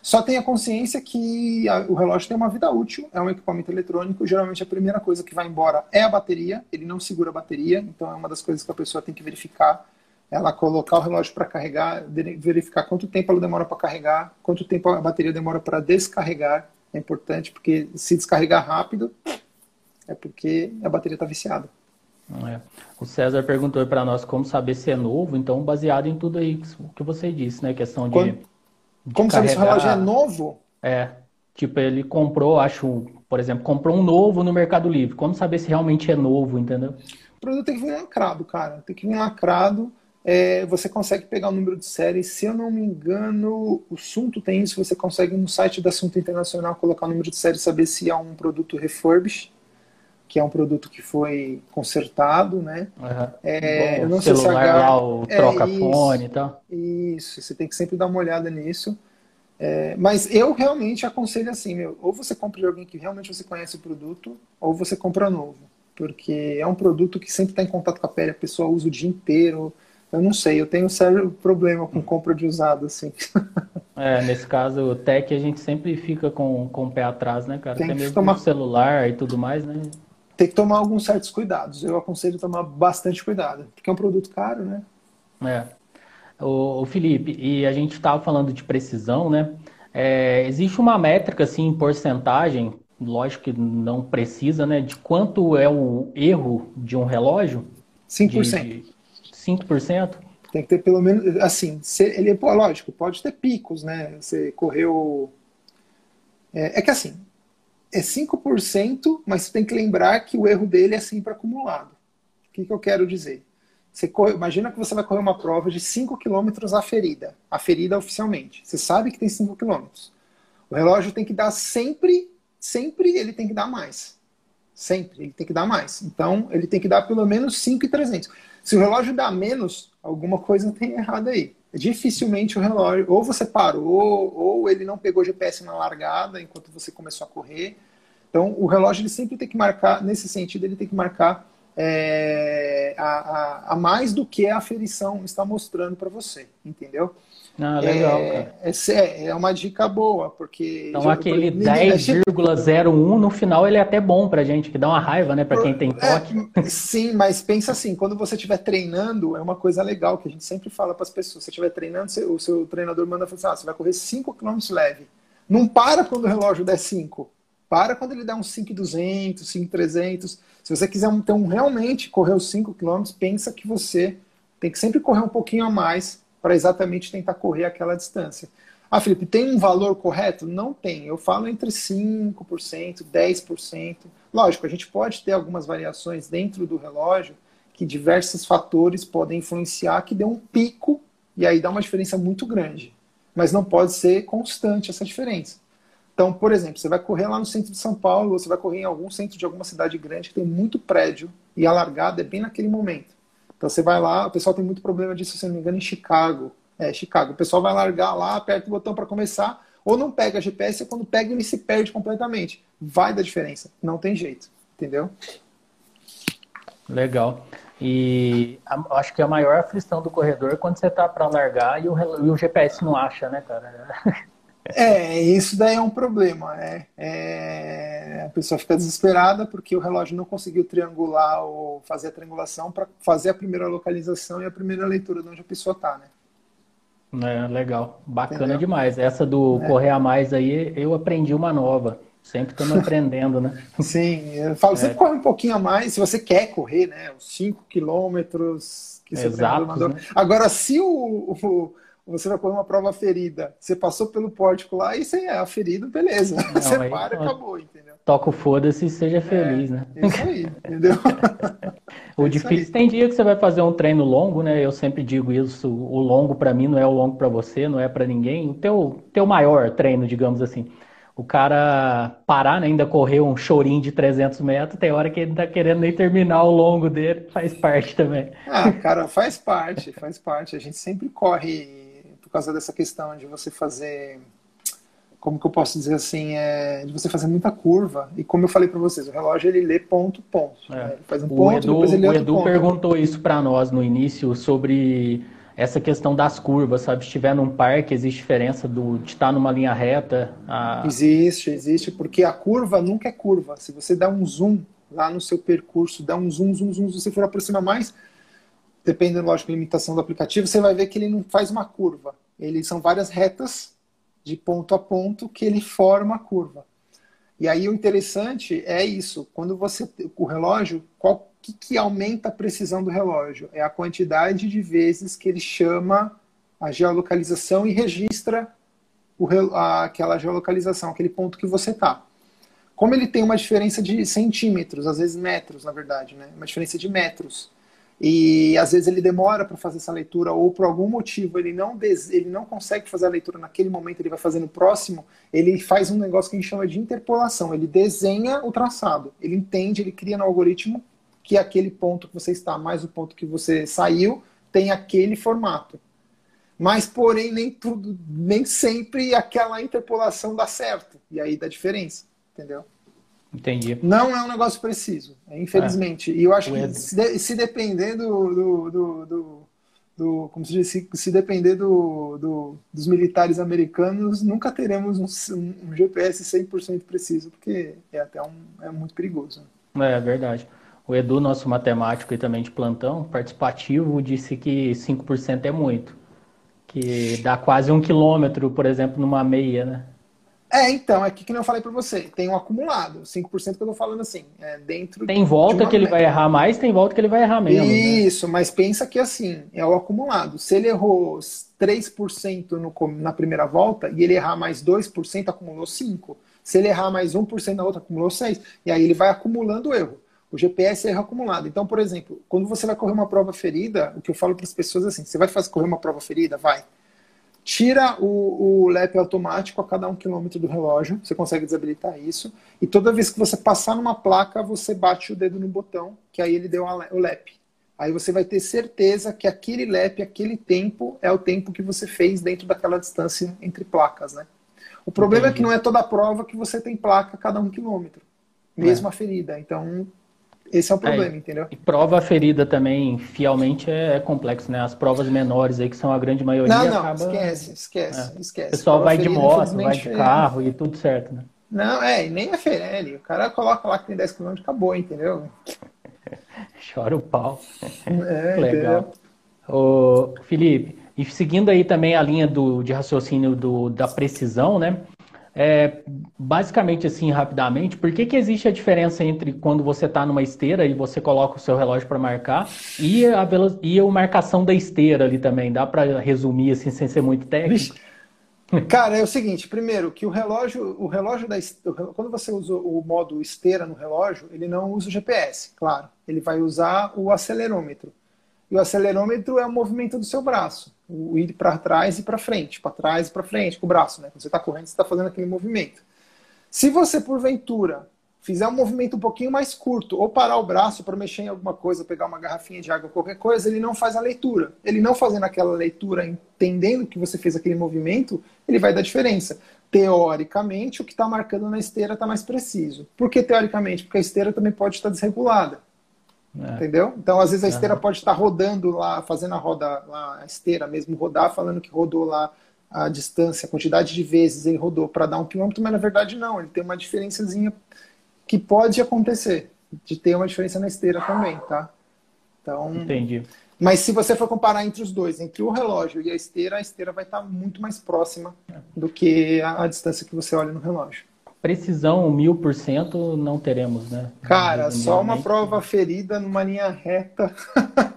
Só tenha consciência que a, o relógio tem uma vida útil, é um equipamento eletrônico, geralmente a primeira coisa que vai embora é a bateria, ele não segura a bateria, então é uma das coisas que a pessoa tem que verificar, ela colocar o relógio para carregar, verificar quanto tempo ela demora para carregar, quanto tempo a bateria demora para descarregar, é importante, porque se descarregar rápido, é porque a bateria está viciada. É. O César perguntou para nós como saber se é novo, então baseado em tudo aí que você disse, né? Questão de Quando como carregar... saber se o relógio é novo? É. Tipo, ele comprou, acho, por exemplo, comprou um novo no Mercado Livre. Como saber se realmente é novo, entendeu? O produto tem que vir lacrado, cara. Tem que vir lacrado. É, você consegue pegar o número de série. Se eu não me engano, o Sunto tem isso. Você consegue no site da Assunto Internacional colocar o número de série e saber se é um produto refurbished, que é um produto que foi consertado, né? Uhum. É, Bom, eu não sei se lá, o é troca-fone e tal. Isso, você tem que sempre dar uma olhada nisso. É, mas eu realmente aconselho assim, meu, ou você compra de alguém que realmente você conhece o produto, ou você compra novo. Porque é um produto que sempre está em contato com a pele, a pessoa usa o dia inteiro. Eu não sei, eu tenho um sério problema com compra de usado, assim. *laughs* É, nesse caso, o tech a gente sempre fica com, com o pé atrás, né, cara? Tem Até mesmo tomar... celular e tudo mais, né? Tem que tomar alguns certos cuidados. Eu aconselho tomar bastante cuidado, porque é um produto caro, né? É. O, Felipe, e a gente estava falando de precisão, né? É, existe uma métrica, assim, em porcentagem, lógico que não precisa, né? De quanto é o erro de um relógio? 5%. De 5%? Tem que ter pelo menos, assim, se, ele, lógico, pode ter picos, né? Você correu... É, é que assim, é 5%, mas você tem que lembrar que o erro dele é sempre acumulado. O que, que eu quero dizer? Você corre, imagina que você vai correr uma prova de 5 km ferida, a ferida oficialmente. Você sabe que tem 5 km. O relógio tem que dar sempre, sempre ele tem que dar mais. Sempre, ele tem que dar mais. Então, ele tem que dar pelo menos 5,300. Se o relógio dá menos, alguma coisa tem errado aí. Dificilmente o relógio, ou você parou, ou ele não pegou GPS na largada enquanto você começou a correr. Então, o relógio ele sempre tem que marcar, nesse sentido, ele tem que marcar é, a, a, a, mais do que a aferição está mostrando para você, entendeu? Ah, legal, é, é, é, uma dica boa, porque... Então aquele 10,01 no final ele é até bom para gente, que dá uma raiva, né, para quem tem é, toque. É, *laughs* sim, mas pensa assim, quando você estiver treinando, é uma coisa legal, que a gente sempre fala para as pessoas, se você estiver treinando, o seu treinador manda falar assim, ah, você vai correr 5 km leve. Não para quando o relógio der 5, para quando ele dá uns 5,200, 5,300 se você quiser então realmente correr os 5 km, pensa que você tem que sempre correr um pouquinho a mais para exatamente tentar correr aquela distância. Ah, Felipe, tem um valor correto? Não tem. Eu falo entre 5%, 10%. Lógico, a gente pode ter algumas variações dentro do relógio que diversos fatores podem influenciar, que dê um pico e aí dá uma diferença muito grande. Mas não pode ser constante essa diferença. Então, por exemplo, você vai correr lá no centro de São Paulo, ou você vai correr em algum centro de alguma cidade grande que tem muito prédio e a largada é bem naquele momento. Então você vai lá, o pessoal tem muito problema disso, se não me engano, em Chicago. É, Chicago. O pessoal vai largar lá, aperta o botão para começar, ou não pega GPS, e quando pega ele se perde completamente. Vai dar diferença, não tem jeito, entendeu? Legal. E a, acho que a maior aflição do corredor é quando você tá para largar e o, e o GPS não acha, né, cara? *laughs* É, isso daí é um problema. É, é, a pessoa fica desesperada porque o relógio não conseguiu triangular ou fazer a triangulação para fazer a primeira localização e a primeira leitura de onde a pessoa está, né? É, legal, bacana Entendeu? demais. Essa do é. correr a mais aí, eu aprendi uma nova. Sempre estamos *laughs* aprendendo, né? Sim, eu falo, sempre é. corre um pouquinho a mais, se você quer correr, né? Os 5 quilômetros que você Exato, né? Agora, se o, o você vai correr uma prova ferida, você passou pelo pórtico lá e você é a ferida, beleza. Não, você aí, para e acabou, entendeu? Toca o foda-se e seja feliz, é, né? Isso aí, entendeu? *laughs* o é difícil tem dia que você vai fazer um treino longo, né? Eu sempre digo isso, o longo para mim não é o longo para você, não é para ninguém. O teu, teu maior treino, digamos assim. o cara parar, né, ainda correr um chorinho de 300 metros, tem hora que ele não tá querendo nem terminar o longo dele, faz parte também. Ah, cara, faz parte, faz parte. A gente sempre corre causa dessa questão de você fazer, como que eu posso dizer assim, é, de você fazer muita curva. E como eu falei para vocês, o relógio ele lê ponto, ponto. É. Né? Ele faz um ponto, o Edu, depois ele lê O Edu ponto. perguntou isso para nós no início sobre essa questão das curvas, sabe? Se estiver num parque, existe diferença do, de estar numa linha reta? A... Existe, existe, porque a curva nunca é curva. Se você dá um zoom lá no seu percurso, dá um zoom, zoom, zoom, se você for aproximar mais, dependendo, lógico, da limitação do aplicativo, você vai ver que ele não faz uma curva. Ele são várias retas de ponto a ponto que ele forma a curva. E aí o interessante é isso, quando você o relógio, qual que, que aumenta a precisão do relógio? É a quantidade de vezes que ele chama a geolocalização e registra o, a, aquela geolocalização, aquele ponto que você está. Como ele tem uma diferença de centímetros, às vezes metros, na verdade, né? uma diferença de metros, e às vezes ele demora para fazer essa leitura ou por algum motivo ele não ele não consegue fazer a leitura naquele momento, ele vai fazer no próximo, ele faz um negócio que a gente chama de interpolação, ele desenha o traçado, ele entende, ele cria no algoritmo que aquele ponto que você está mais o ponto que você saiu tem aquele formato. Mas, porém, nem tudo, nem sempre aquela interpolação dá certo. E aí dá diferença, entendeu? Entendi. Não é um negócio preciso, infelizmente. É. E eu acho que se, se depender do, do, do, do, do, como se diz, se, se depender do, do, dos militares americanos, nunca teremos um, um GPS 100% preciso, porque é até um, é muito perigoso. É, é verdade. O Edu, nosso matemático e também de plantão, participativo, disse que 5% é muito. Que dá quase um quilômetro, por exemplo, numa meia, né? É, então, é que, que eu falei para você, tem um acumulado, 5% que eu tô falando assim, é dentro Tem volta que ele vai errar mais, tem volta que ele vai errar menos. Né? Isso, né? mas pensa que assim, é o acumulado. Se ele errou 3% no, na primeira volta e ele errar mais 2%, acumulou 5%. Se ele errar mais 1% na outra, acumulou 6%. E aí ele vai acumulando erro. O GPS é erro acumulado. Então, por exemplo, quando você vai correr uma prova ferida, o que eu falo para as pessoas é assim: você vai fazer correr uma prova ferida? Vai. Tira o, o lap automático a cada um quilômetro do relógio, você consegue desabilitar isso. E toda vez que você passar numa placa, você bate o dedo no botão, que aí ele deu o lap. Aí você vai ter certeza que aquele lap, aquele tempo, é o tempo que você fez dentro daquela distância entre placas, né? O problema Entendi. é que não é toda prova que você tem placa a cada um quilômetro, mesmo é. a ferida. Então esse é o problema, é, entendeu? E prova ferida também, fielmente, é, é complexo, né? As provas menores aí, que são a grande maioria. Não, não, acaba... esquece, esquece, é. esquece. O pessoal prova vai ferida, de moto, vai de carro e tudo certo, né? Não, é, e nem a Ferelli. O cara coloca lá que tem 10 km acabou, entendeu? *laughs* Chora o pau. É, *laughs* Legal. Ô, Felipe, e seguindo aí também a linha do, de raciocínio do, da precisão, né? É, basicamente, assim, rapidamente, por que, que existe a diferença entre quando você está numa esteira e você coloca o seu relógio para marcar e a, e a marcação da esteira ali também? Dá para resumir, assim, sem ser muito técnico? Cara, é o seguinte, primeiro, que o relógio, o relógio da quando você usa o modo esteira no relógio, ele não usa o GPS, claro. Ele vai usar o acelerômetro. E o acelerômetro é o movimento do seu braço, o ir para trás e para frente, para trás e para frente com o braço, né? Quando você está correndo, você está fazendo aquele movimento. Se você, porventura, fizer um movimento um pouquinho mais curto, ou parar o braço para mexer em alguma coisa, pegar uma garrafinha de água, qualquer coisa, ele não faz a leitura. Ele não fazendo aquela leitura, entendendo que você fez aquele movimento, ele vai dar diferença. Teoricamente, o que está marcando na esteira está mais preciso. Por que teoricamente? Porque a esteira também pode estar desregulada. É. Entendeu? Então, às vezes, a esteira pode estar rodando lá, fazendo a roda, lá, a esteira mesmo rodar, falando que rodou lá a distância, a quantidade de vezes ele rodou para dar um quilômetro, mas na verdade não, ele tem uma diferençazinha que pode acontecer, de ter uma diferença na esteira também, tá? Então, Entendi. Mas se você for comparar entre os dois, entre o relógio e a esteira, a esteira vai estar muito mais próxima do que a, a distância que você olha no relógio precisão mil por cento não teremos, né? Cara, só uma prova ferida numa linha reta. *laughs*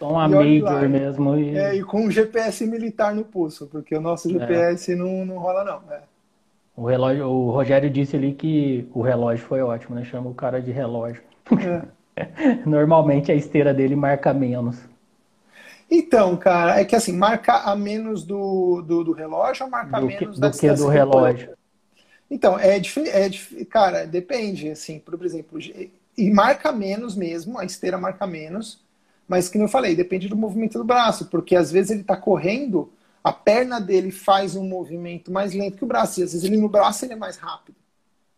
Só uma major mesmo. E... É, e com um GPS militar no pulso, porque o nosso GPS é. não, não rola, não. É. O, relógio, o Rogério disse ali que o relógio foi ótimo, né? Chama o cara de relógio. É. *laughs* Normalmente a esteira dele marca menos. Então, cara, é que assim, marca a menos do, do, do relógio ou marca do menos que, do que do relógio? Então, é é, cara, depende, assim, por exemplo, e marca menos mesmo, a esteira marca menos, mas que eu falei, depende do movimento do braço, porque às vezes ele está correndo, a perna dele faz um movimento mais lento que o braço, e às vezes ele no braço ele é mais rápido.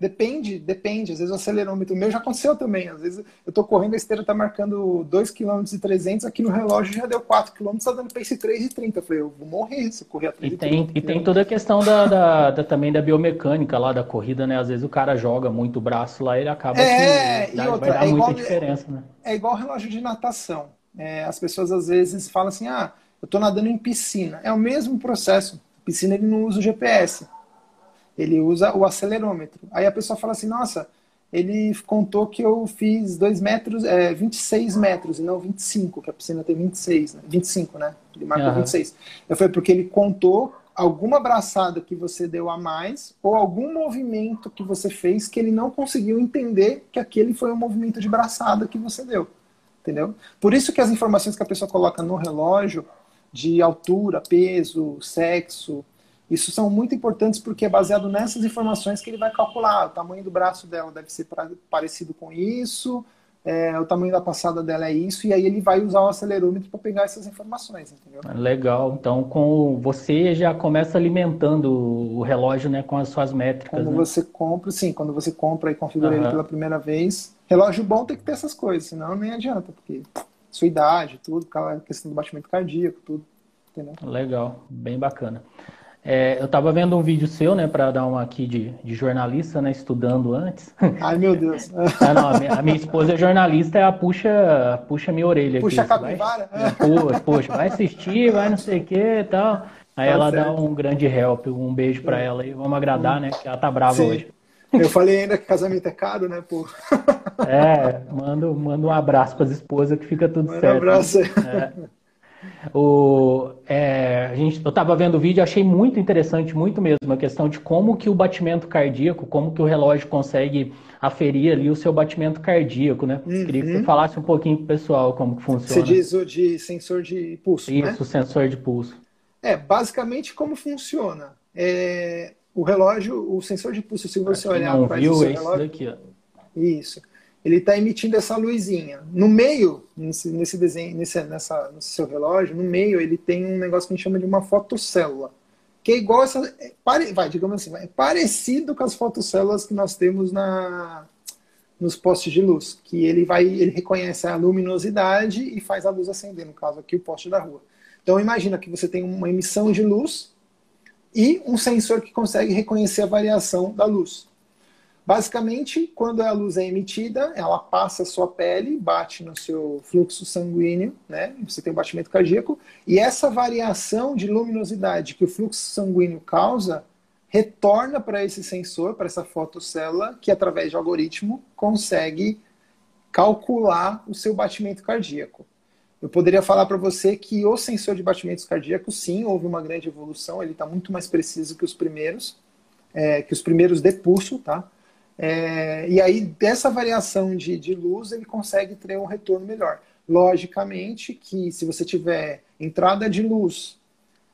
Depende, depende. Às vezes o acelerômetro meu já aconteceu também. Às vezes eu tô correndo, a esteira tá marcando 2 km e 300, aqui no relógio já deu 4 km, tá dando pace 3 e 30. Eu falei, eu vou morrer se eu correr a 3 e, tem, e tem toda a questão da, da, da, também da biomecânica lá da corrida, né? Às vezes o cara joga muito o braço lá e ele acaba é, que dá, outra, vai dar é muita diferença, né? É igual relógio de natação. É, as pessoas às vezes falam assim, ah, eu tô nadando em piscina. É o mesmo processo. Piscina ele não usa o GPS ele usa o acelerômetro. Aí a pessoa fala assim, nossa, ele contou que eu fiz 2 metros, é, 26 metros e não 25, que a piscina tem 26, né? 25, né? Ele marcou uhum. 26. Eu falei, porque ele contou alguma abraçada que você deu a mais ou algum movimento que você fez que ele não conseguiu entender que aquele foi um movimento de braçada que você deu. Entendeu? Por isso que as informações que a pessoa coloca no relógio de altura, peso, sexo, isso são muito importantes porque é baseado nessas informações que ele vai calcular. O tamanho do braço dela deve ser parecido com isso, é, o tamanho da passada dela é isso, e aí ele vai usar o acelerômetro para pegar essas informações, entendeu? Legal. Então, com você já começa alimentando o relógio, né, com as suas métricas. Quando né? você compra, sim, quando você compra e configura uhum. ele pela primeira vez, relógio bom tem que ter essas coisas, senão nem adianta, porque sua idade, tudo, questão do batimento cardíaco, tudo, entendeu? Legal, bem bacana. É, eu estava vendo um vídeo seu, né, para dar uma aqui de, de, jornalista, né, estudando antes. *laughs* Ai, meu Deus. ah, não, a, minha, a, minha, esposa é jornalista, ela puxa, puxa minha orelha. Puxa aqui, a capivara? Vai, poxa, vai assistir, vai não sei o que e tal. Aí tá ela certo. dá um grande help, um beijo para ela e vamos agradar, né, que ela tá brava Sim. hoje. Eu falei ainda que casamento é caro, né, pô? É, manda, manda um abraço para as esposas que fica tudo manda certo. Um abraço. Né? É. O, é, a gente, eu estava vendo o vídeo, achei muito interessante, muito mesmo, a questão de como que o batimento cardíaco, como que o relógio consegue aferir ali o seu batimento cardíaco, né? Uhum. Queria que você falasse um pouquinho pro pessoal como que funciona. Você diz o de sensor de pulso, Isso, né? sensor de pulso. É, basicamente como funciona. É, o relógio, o sensor de pulso, se você olhar para esse relógio... Daqui, ó. Isso ele está emitindo essa luzinha. No meio, nesse, nesse desenho, nesse, nessa, nesse seu relógio, no meio ele tem um negócio que a gente chama de uma fotocélula, que é igual essa, é, pare, vai, digamos assim, é parecido com as fotocélulas que nós temos na, nos postes de luz, que ele vai, ele reconhece a luminosidade e faz a luz acender, no caso aqui o poste da rua. Então imagina que você tem uma emissão de luz e um sensor que consegue reconhecer a variação da luz. Basicamente, quando a luz é emitida, ela passa a sua pele, bate no seu fluxo sanguíneo, né? Você tem um batimento cardíaco, e essa variação de luminosidade que o fluxo sanguíneo causa retorna para esse sensor, para essa fotocélula, que através de algoritmo consegue calcular o seu batimento cardíaco. Eu poderia falar para você que o sensor de batimentos cardíacos, sim, houve uma grande evolução, ele está muito mais preciso que os primeiros, é, que os primeiros de pulso, tá? É, e aí, dessa variação de, de luz, ele consegue ter um retorno melhor. Logicamente que se você tiver entrada de luz,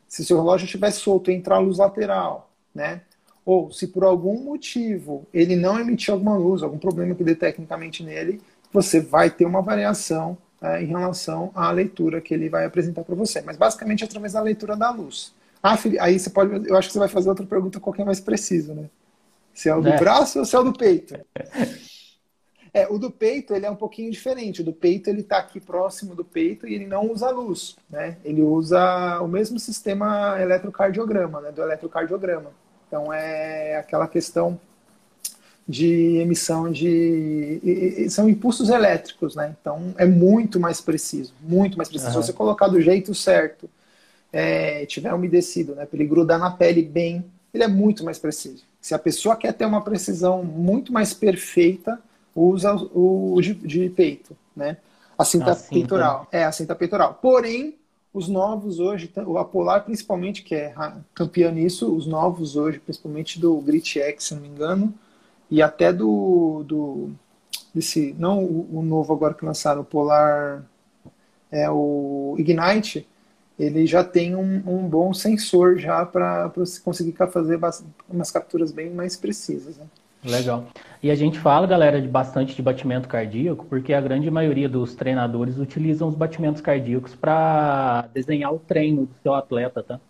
se seu relógio estiver solto e entrar luz lateral, né? Ou se por algum motivo ele não emitir alguma luz, algum problema que dê tecnicamente nele, você vai ter uma variação né, em relação à leitura que ele vai apresentar para você. Mas basicamente através da leitura da luz. Ah, aí você pode. Eu acho que você vai fazer outra pergunta qual que é mais preciso, né? Se é o do é. braço ou se é o do peito. *laughs* É, o do peito ele é um pouquinho diferente. O do peito ele está aqui próximo do peito e ele não usa luz, né? Ele usa o mesmo sistema eletrocardiograma, né? Do eletrocardiograma. Então é aquela questão de emissão de são impulsos elétricos, né? Então é muito mais preciso, muito mais preciso. Uhum. Se você colocar do jeito certo, é, tiver umedecido, né? Para ele grudar na pele bem, ele é muito mais preciso. Se a pessoa quer ter uma precisão muito mais perfeita, usa o de, de peito, né? A cinta, a cinta peitoral. É, a cinta peitoral. Porém, os novos hoje, a Polar principalmente, que é campeã nisso, os novos hoje, principalmente do Grit X, se não me engano, e até do, do desse, não o, o novo agora que lançaram, o Polar, é o Ignite, ele já tem um, um bom sensor já para conseguir fazer umas capturas bem mais precisas. Né? Legal. E a gente fala, galera, de bastante de batimento cardíaco, porque a grande maioria dos treinadores utilizam os batimentos cardíacos para desenhar o treino do seu atleta, tá?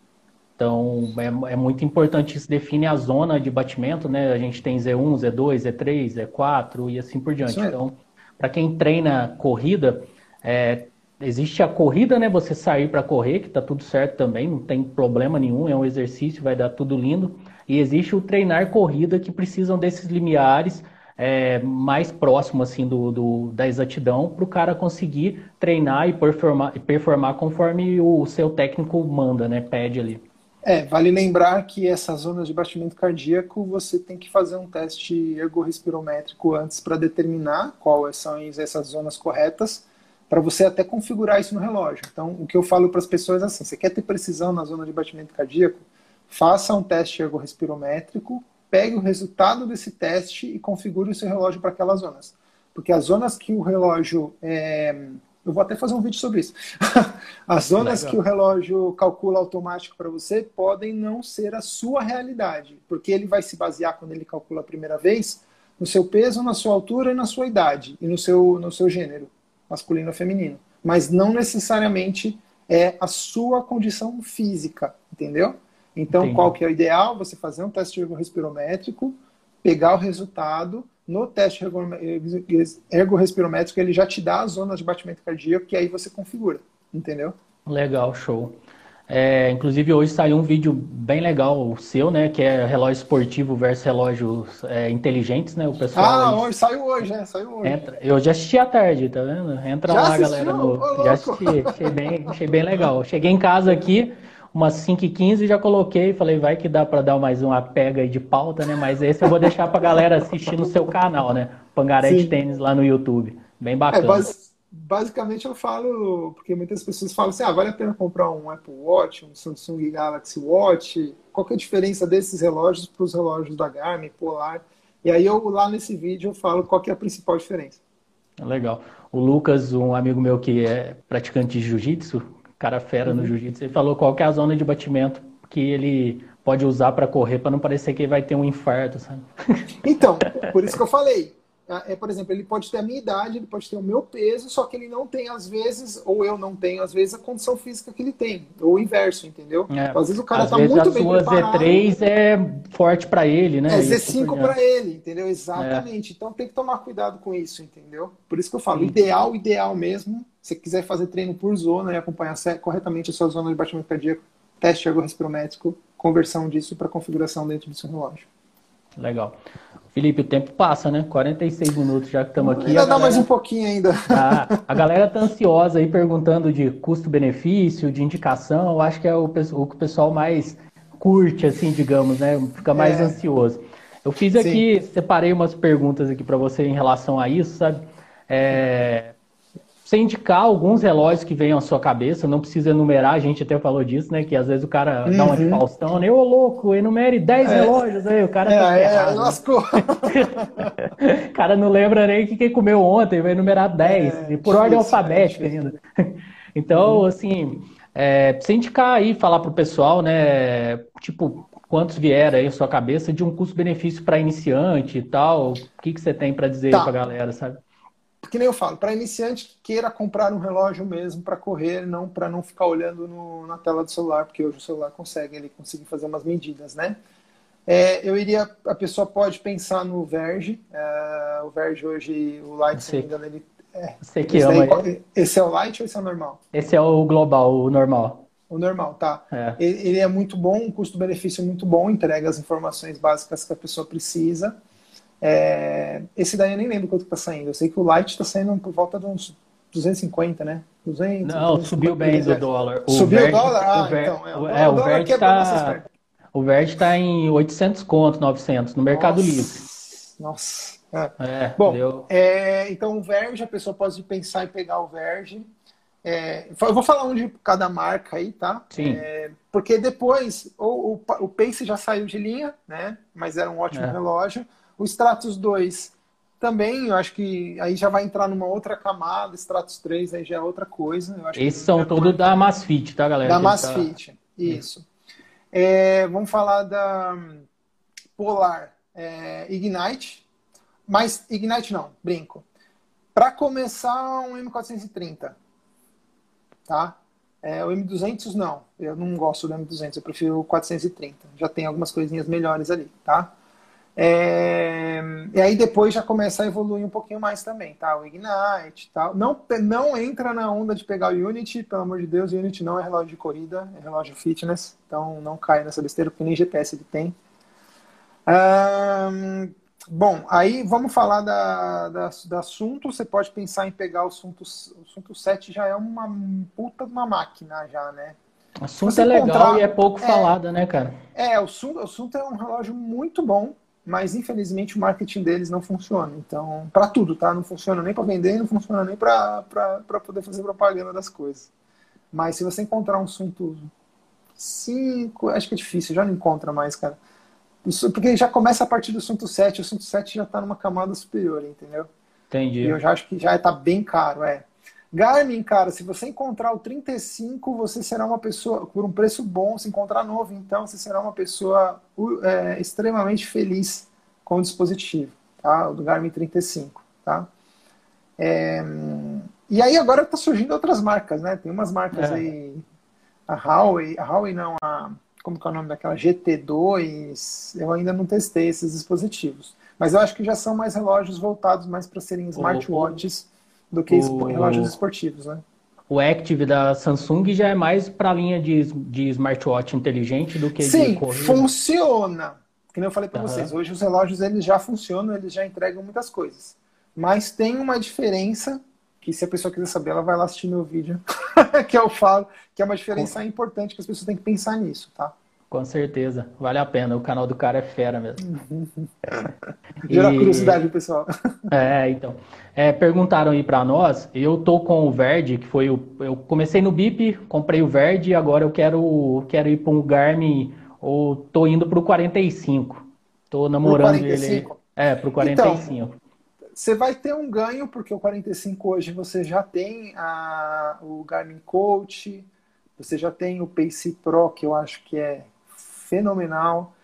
Então, é, é, muito importante isso define a zona de batimento, né? A gente tem Z1, Z2, Z3, Z4 e assim por diante. Então, para quem treina corrida, é, existe a corrida, né? Você sair para correr, que tá tudo certo também, não tem problema nenhum, é um exercício, vai dar tudo lindo. E existe o treinar corrida que precisam desses limiares é, mais próximo assim do, do da exatidão para o cara conseguir treinar e performar, performar conforme o seu técnico manda, né? Pede ali. É, vale lembrar que essas zonas de batimento cardíaco você tem que fazer um teste ergorespirométrico antes para determinar quais são essas zonas corretas, para você até configurar isso no relógio. Então, o que eu falo para as pessoas é assim: você quer ter precisão na zona de batimento cardíaco? faça um teste ergorespirométrico, pegue o resultado desse teste e configure o seu relógio para aquelas zonas. Porque as zonas que o relógio. É... Eu vou até fazer um vídeo sobre isso. *laughs* as zonas Legal. que o relógio calcula automático para você podem não ser a sua realidade. Porque ele vai se basear, quando ele calcula a primeira vez, no seu peso, na sua altura e na sua idade. E no seu, no seu gênero, masculino ou feminino. Mas não necessariamente é a sua condição física, entendeu? Então, Entendi. qual que é o ideal? Você fazer um teste ergorespirométrico, pegar o resultado, no teste ergorespirométrico ele já te dá as zonas de batimento cardíaco que aí você configura, entendeu? Legal, show. É, inclusive hoje saiu um vídeo bem legal o seu, né? Que é relógio esportivo versus relógios é, inteligentes, né? O pessoal. Ah, hoje, saiu hoje, né? Saiu hoje. Entra, eu já assisti à tarde, tá vendo? Entra já lá, assistiu? galera. No, já assisti, achei bem, achei bem legal. Cheguei em casa aqui, umas 5h15 já coloquei, falei, vai que dá para dar mais uma pega aí de pauta, né? Mas esse eu vou deixar pra galera assistir no seu canal, né? Pangaré de Tênis lá no YouTube. Bem é, bacana. É, bas basicamente eu falo, porque muitas pessoas falam assim, ah, vale a pena comprar um Apple Watch, um Samsung Galaxy Watch, qual que é a diferença desses relógios para os relógios da Garmin, Polar? E aí eu lá nesse vídeo eu falo qual que é a principal diferença. Legal. O Lucas, um amigo meu que é praticante de jiu-jitsu, cara fera uhum. no jiu-jitsu, ele falou qual é a zona de batimento que ele pode usar para correr para não parecer que ele vai ter um infarto, sabe? Então, por isso que eu falei. É, por exemplo, ele pode ter a minha idade, ele pode ter o meu peso, só que ele não tem, às vezes, ou eu não tenho, às vezes, a condição física que ele tem, ou o inverso, entendeu? É, às vezes o cara às tá muito bem preparado. Z3 é forte para ele, né? É Z5 para ele, entendeu? Exatamente. É. Então tem que tomar cuidado com isso, entendeu? Por isso que eu falo, Sim. ideal, ideal mesmo, se quiser fazer treino por zona e acompanhar corretamente a sua zona de batimento cardíaco, teste ergorespirométrico, conversão disso para configuração dentro do seu relógio. Legal. Felipe, o tempo passa, né? 46 minutos já que estamos aqui. Ainda dá galera... mais um pouquinho ainda. Ah, a galera tá ansiosa aí perguntando de custo-benefício, de indicação. Eu acho que é o, o que o pessoal mais curte, assim, digamos, né? Fica mais é. ansioso. Eu fiz aqui, Sim. separei umas perguntas aqui para você em relação a isso, sabe? É, você indicar alguns relógios que venham à sua cabeça, não precisa enumerar, a gente até falou disso, né? Que às vezes o cara uhum. dá uma de uhum. Faustão, né? Ô louco, enumere 10 é. relógios aí, o cara é, tá é, lascou. *laughs* o cara não lembra nem o que comeu ontem, vai enumerar 10, é, por ordem alfabética ainda. *laughs* Então, uhum. assim, é, precisa indicar aí, falar pro pessoal, né? Tipo, quantos vier aí à sua cabeça de um custo-benefício para iniciante e tal, o que, que você tem para dizer tá. para a galera, sabe? Que nem eu falo, para iniciante que queira comprar um relógio mesmo para correr, não para não ficar olhando no, na tela do celular, porque hoje o celular consegue ele conseguir fazer umas medidas, né? É, eu iria, a pessoa pode pensar no Verge, é, o Verge hoje, o Light, se não ele é, Você que ama daí, Esse é o Light ou esse é o normal? Esse é o global, o normal. O normal, tá. É. Ele, ele é muito bom, um custo-benefício muito bom, entrega as informações básicas que a pessoa precisa. É, esse daí eu nem lembro quanto está saindo. Eu sei que o Light está saindo por volta de uns 250, né? 200, Não, 250, subiu bem do dólar. O subiu verde, o dólar? Ah, o ver, então. É, é o, o Verde está... O Verde está em 800 conto, 900, no Mercado nossa, Livre. Nossa. É. É, Bom, é, então o Verge, a pessoa pode pensar em pegar o Verge. É, eu vou falar um de cada marca aí, tá? Sim. É, porque depois o, o, o, Pace já saiu de linha, né? Mas era um ótimo relógio. O Stratos 2 também, eu acho que aí já vai entrar numa outra camada, Stratos 3 aí já é outra coisa. Esses são todos da Masfit, tá, galera? Da Masfit, tá... isso. É, vamos falar da Polar é, Ignite, mas Ignite não, brinco. Para começar, um M430, tá? É, o M200 não, eu não gosto do M200, eu prefiro o 430. Já tem algumas coisinhas melhores ali, tá? É, e aí depois já começa a evoluir um pouquinho mais também, tá? O Ignite tal. Não, não entra na onda de pegar o Unity, pelo amor de Deus, o Unity não é relógio de corrida, é relógio fitness, então não cai nessa besteira, porque nem GPS ele tem. Um, bom, aí vamos falar da, da, do assunto. Você pode pensar em pegar o assunto, o assunto 7, já é uma puta de uma máquina, já, né? O assunto é legal encontrar... e é pouco é, falada, né, cara? É, o assunto, o assunto é um relógio muito bom mas infelizmente o marketing deles não funciona. Então, para tudo, tá? Não funciona nem para vender, não funciona nem para poder fazer propaganda das coisas. Mas se você encontrar um assunto 5, acho que é difícil, já não encontra mais, cara. Porque já começa a partir do assunto 7, o assunto 7 já está numa camada superior, entendeu? Entendi. E eu já acho que já está bem caro, é. Garmin, cara, se você encontrar o 35, você será uma pessoa, por um preço bom, se encontrar novo, então você será uma pessoa é, extremamente feliz com o dispositivo, tá? O do Garmin 35, tá? É, e aí agora está surgindo outras marcas, né? Tem umas marcas é. aí, a Huawei, a Huawei não, a, como que é o nome daquela? GT2, eu ainda não testei esses dispositivos. Mas eu acho que já são mais relógios voltados mais para serem smartwatches do que o... relógios esportivos, né? O Active da Samsung já é mais para a linha de, de smartwatch inteligente do que Sim, de corrida. funciona. Que eu falei para uhum. vocês, hoje os relógios eles já funcionam, eles já entregam muitas coisas. Mas tem uma diferença que se a pessoa quiser saber, ela vai lá assistir meu vídeo, *laughs* que eu falo, que é uma diferença importante que as pessoas têm que pensar nisso, tá? Com certeza, vale a pena. O canal do cara é fera mesmo. *laughs* Gera e... curiosidade, pessoal. *laughs* É, então. É, perguntaram aí para nós. Eu tô com o Verde, que foi o. Eu comecei no BIP, comprei o Verde e agora eu quero, quero ir para um Garmin ou tô indo para o 45. Tô namorando pro 45? ele. É, para o 45. Então, você vai ter um ganho, porque o 45 hoje você já tem a, o Garmin Coach, você já tem o Pace Pro, que eu acho que é fenomenal.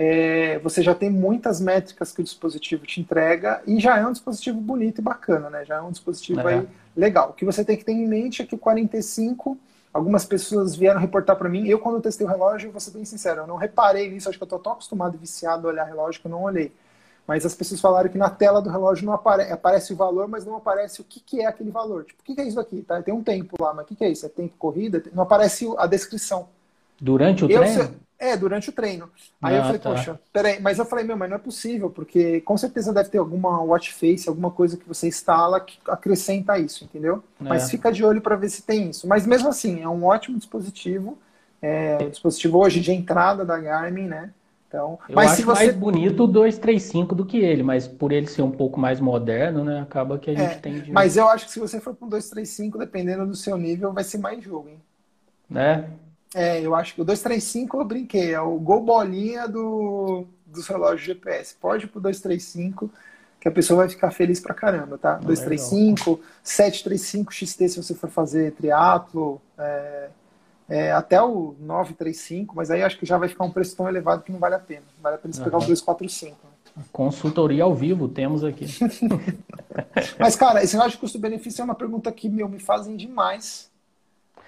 É, você já tem muitas métricas que o dispositivo te entrega e já é um dispositivo bonito e bacana, né? Já é um dispositivo é. aí legal. O que você tem que ter em mente é que o 45, algumas pessoas vieram reportar para mim. Eu, quando eu testei o relógio, vou ser bem sincero, eu não reparei nisso. Acho que eu tô tão acostumado e viciado a olhar relógio que eu não olhei. Mas as pessoas falaram que na tela do relógio não apare aparece o valor, mas não aparece o que, que é aquele valor. Tipo, o que, que é isso aqui? Tá? Tem um tempo lá, mas o que, que é isso? É tempo corrida? Não aparece a descrição. Durante o eu, treino? É, durante o treino. Aí ah, eu falei, tá. poxa, peraí, mas eu falei, meu, mas não é possível, porque com certeza deve ter alguma watch face, alguma coisa que você instala que acrescenta isso, entendeu? É. Mas fica de olho para ver se tem isso. Mas mesmo assim, é um ótimo dispositivo. É, o dispositivo hoje de entrada da Garmin, né? Então, eu mas acho se você... mais bonito o 235 do que ele, mas por ele ser um pouco mais moderno, né? Acaba que a gente é, tem de... Mas eu acho que se você for para um 235, dependendo do seu nível, vai ser mais jogo, hein? Né? É, eu acho que o 235 eu brinquei, é o gol bolinha do, dos relógios GPS. Pode ir pro 235, que a pessoa vai ficar feliz pra caramba, tá? 235, legal. 735 XT se você for fazer triatlo, é, é, até o 935, mas aí acho que já vai ficar um preço tão elevado que não vale a pena. Vale a pena você uhum. pegar o 245. Consultoria ao vivo temos aqui. *laughs* mas, cara, esse relógio de custo-benefício é uma pergunta que meu, me fazem demais.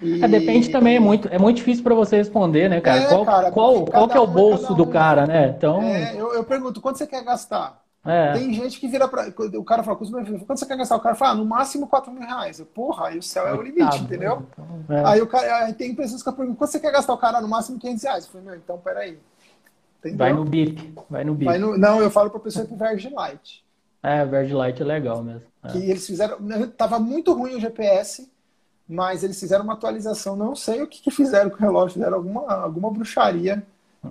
E... É, depende também, é muito, é muito difícil para você responder, né, cara? É, qual, cara, qual, qual que é o bolso um, do cara, né? Então... É, eu, eu pergunto, quanto você quer gastar? É. Tem gente que vira para O cara fala, quanto você quer gastar? O cara fala, ah, no máximo 4 mil reais. Eu, Porra, aí o céu é o limite, entendeu? Então, é. Aí, o cara, aí tem pessoas que perguntam, quanto você quer gastar? O cara, no máximo 500 reais. Eu falei, meu, então peraí. Entendeu? Vai no BIP. Vai no BIP. Não, eu falo para pessoa que Verge Light. É, Verge Light é legal mesmo. É. Que eles fizeram. Tava muito ruim o GPS mas eles fizeram uma atualização. Não sei o que, que fizeram com o relógio, fizeram alguma, alguma bruxaria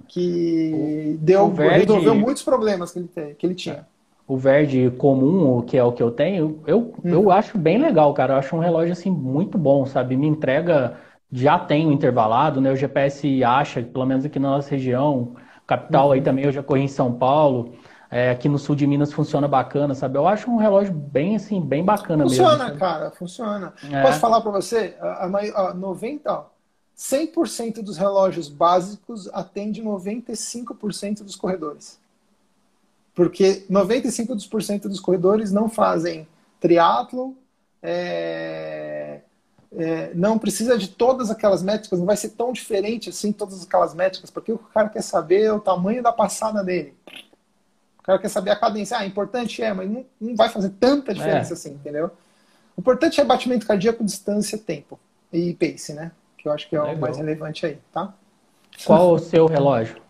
que o, deu, o verde, resolveu muitos problemas que ele, tem, que ele tinha. O verde comum, que é o que eu tenho, eu, hum. eu acho bem legal, cara. Eu acho um relógio assim muito bom, sabe? Me entrega, já tem o intervalado, né? O GPS acha, pelo menos aqui na nossa região, capital uhum. aí também, eu já corri em São Paulo. É, aqui no sul de Minas funciona bacana, sabe? Eu acho um relógio bem assim, bem bacana funciona, mesmo. Funciona, cara, funciona. É. Posso falar para você? A, a, a 90, 100% dos relógios básicos atende 95% dos corredores. Porque 95% dos corredores não fazem triatlo, é, é, não precisa de todas aquelas métricas, não vai ser tão diferente assim todas aquelas métricas, porque o cara quer saber o tamanho da passada dele. Cara quer saber a cadência. Ah, importante é, mas não, não vai fazer tanta diferença é. assim, entendeu? O importante é batimento cardíaco, distância, tempo e pace, né? Que eu acho que é Legal. o mais relevante aí, tá? Qual o seu relógio?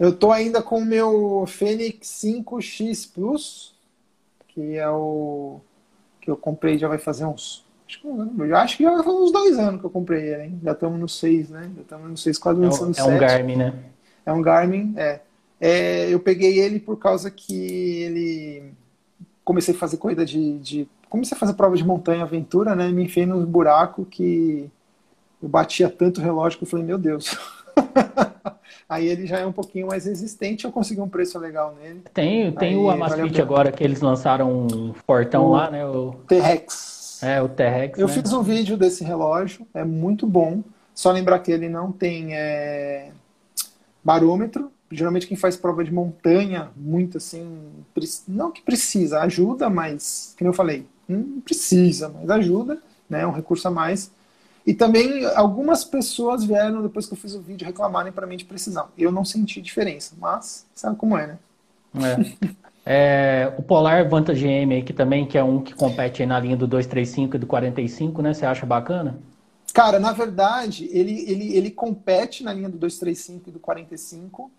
Eu tô ainda com o meu Fênix 5X Plus, que é o que eu comprei já vai fazer uns. Acho que, eu acho que já vai fazer uns dois anos que eu comprei ele, hein? Já estamos no 6, né? Já estamos no 6, quase lançando é, um, é um Garmin, né? É um Garmin, é. É. Eu peguei ele por causa que ele. Comecei a fazer corrida de, de. Comecei a fazer prova de montanha aventura, né? Me enfiei nos buracos que eu batia tanto relógio que eu falei, meu Deus. *laughs* Aí ele já é um pouquinho mais resistente, eu consegui um preço legal nele. Tem, tem Aí, o Amazfit agora que eles lançaram um portão o lá, né? O T-Rex. É, o T-Rex. Eu né? fiz um vídeo desse relógio, é muito bom. Só lembrar que ele não tem é, barômetro. Geralmente quem faz prova de montanha, muito assim, não que precisa, ajuda, mas, como eu falei, não precisa, mas ajuda, né? É um recurso a mais. E também algumas pessoas vieram, depois que eu fiz o vídeo, reclamarem para mim de precisão. Eu não senti diferença, mas sabe como é, né? É. é o Polar Vantage M aqui também, que é um que compete na linha do 235 e do 45, né? Você acha bacana? Cara, na verdade, ele, ele, ele compete na linha do 235 e do 45.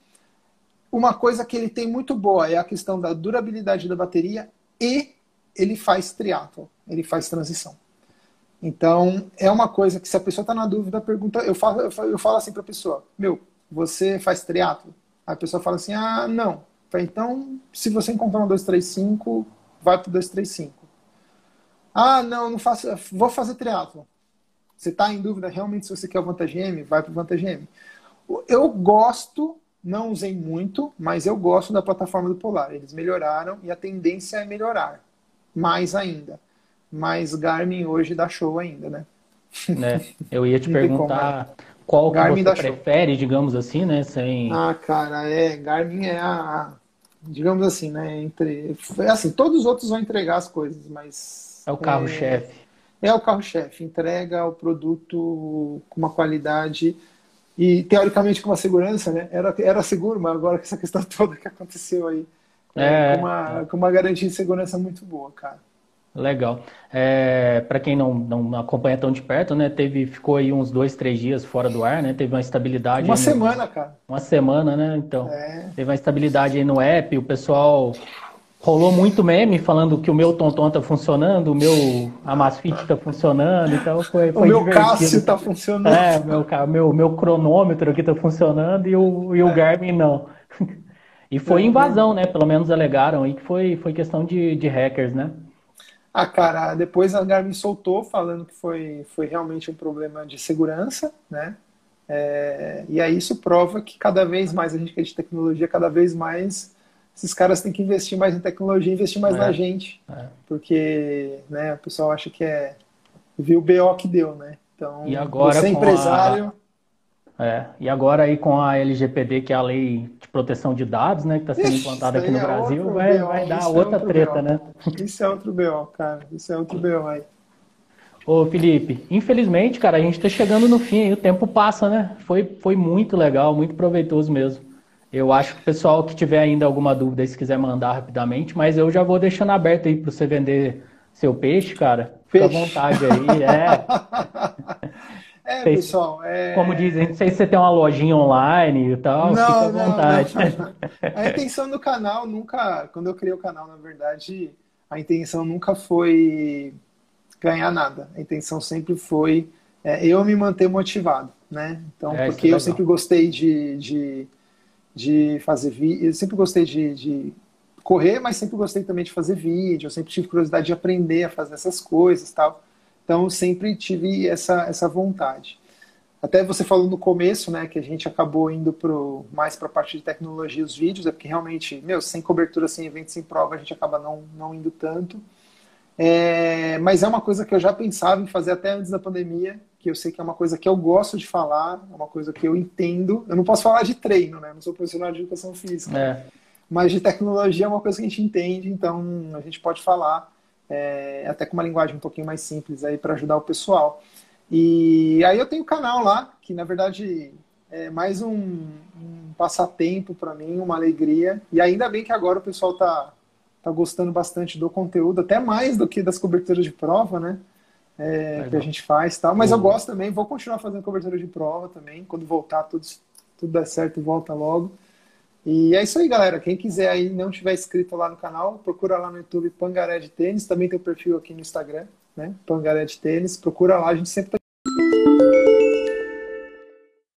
Uma coisa que ele tem muito boa é a questão da durabilidade da bateria e ele faz triatlo, ele faz transição. Então, é uma coisa que se a pessoa está na dúvida, pergunta, eu falo, eu falo, eu falo assim para a pessoa, meu, você faz triatlo? A pessoa fala assim, ah, não. Então, se você encontrar uma 235, vai para 235. Ah, não, não faço, vou fazer triatlo. Você está em dúvida realmente se você quer o Vantage M? Vai para o Vantage M. Eu gosto, não usei muito, mas eu gosto da plataforma do Polar. Eles melhoraram e a tendência é melhorar mais ainda mas Garmin hoje dá show ainda, né? né? *laughs* Eu ia te perguntar qual Garmin que você prefere, show. digamos assim, né? Sem... Ah, cara, é, Garmin é a, digamos assim, né? Entre, é assim, todos os outros vão entregar as coisas, mas é o carro-chefe. É, é o carro-chefe, entrega o produto com uma qualidade e teoricamente com uma segurança, né? Era, era seguro, mas agora com essa questão *laughs* toda que aconteceu aí, é, com, uma, com uma garantia de segurança muito boa, cara. Legal. É, para quem não, não acompanha tão de perto, né? Teve, ficou aí uns dois, três dias fora do ar, né? Teve uma estabilidade. Uma semana, no, cara. Uma semana, né? Então. É. Teve uma estabilidade aí no app, o pessoal rolou muito meme falando que o meu Tonton tá funcionando, o meu Amazfit tá funcionando, então foi, foi O meu divertido. Cássio tá funcionando. É, o meu, meu, meu cronômetro aqui tá funcionando e o, e o é. Garmin não. E foi invasão, né? Pelo menos alegaram aí que foi, foi questão de, de hackers, né? Ah, cara, depois a Garmin soltou falando que foi, foi realmente um problema de segurança, né? É, e aí isso prova que cada vez mais a gente que é de tecnologia, cada vez mais esses caras têm que investir mais em tecnologia, investir mais é, na gente, é. porque né, o pessoal acha que é viu o BO que deu, né? Então, e agora, você empresário, é, e agora aí com a LGPD, que é a lei de proteção de dados, né, que está sendo implantada aqui no é Brasil, vai, BO, vai dar é outra é treta, BO. né? Isso é outro BO, cara. Isso é outro BO aí. Ô Felipe, infelizmente, cara, a gente está chegando no fim, o tempo passa, né? Foi, foi muito legal, muito proveitoso mesmo. Eu acho que o pessoal que tiver ainda alguma dúvida, se quiser mandar rapidamente, mas eu já vou deixando aberto aí para você vender seu peixe, cara. Fica peixe. à vontade aí. É. *laughs* É, sei, pessoal. É... Como dizem, não sei se você tem uma lojinha online e tal, não, fica à vontade. Não, não. A intenção do canal nunca, quando eu criei o canal, na verdade, a intenção nunca foi ganhar nada. A intenção sempre foi é, eu me manter motivado, né? Então, é, porque é eu sempre gostei de, de, de fazer vídeo, eu sempre gostei de, de correr, mas sempre gostei também de fazer vídeo, eu sempre tive curiosidade de aprender a fazer essas coisas tal. Então, sempre tive essa, essa vontade. Até você falou no começo, né, que a gente acabou indo pro, mais para a parte de tecnologia, os vídeos, é porque realmente, meu, sem cobertura, sem eventos, sem prova, a gente acaba não, não indo tanto. É, mas é uma coisa que eu já pensava em fazer até antes da pandemia, que eu sei que é uma coisa que eu gosto de falar, é uma coisa que eu entendo. Eu não posso falar de treino, né? Não sou profissional de educação física. É. Mas de tecnologia é uma coisa que a gente entende, então a gente pode falar é, até com uma linguagem um pouquinho mais simples aí para ajudar o pessoal. E aí eu tenho o canal lá, que na verdade é mais um, um passatempo para mim, uma alegria. E ainda bem que agora o pessoal tá, tá gostando bastante do conteúdo, até mais do que das coberturas de prova, né? É, que a gente faz tal. Mas uhum. eu gosto também, vou continuar fazendo cobertura de prova também. Quando voltar, tudo, tudo der certo, volta logo. E é isso aí, galera. Quem quiser aí não tiver inscrito lá no canal, procura lá no YouTube Pangaré de Tênis. Também tem o perfil aqui no Instagram, né? Pangaré de Tênis. Procura lá, a gente sempre tá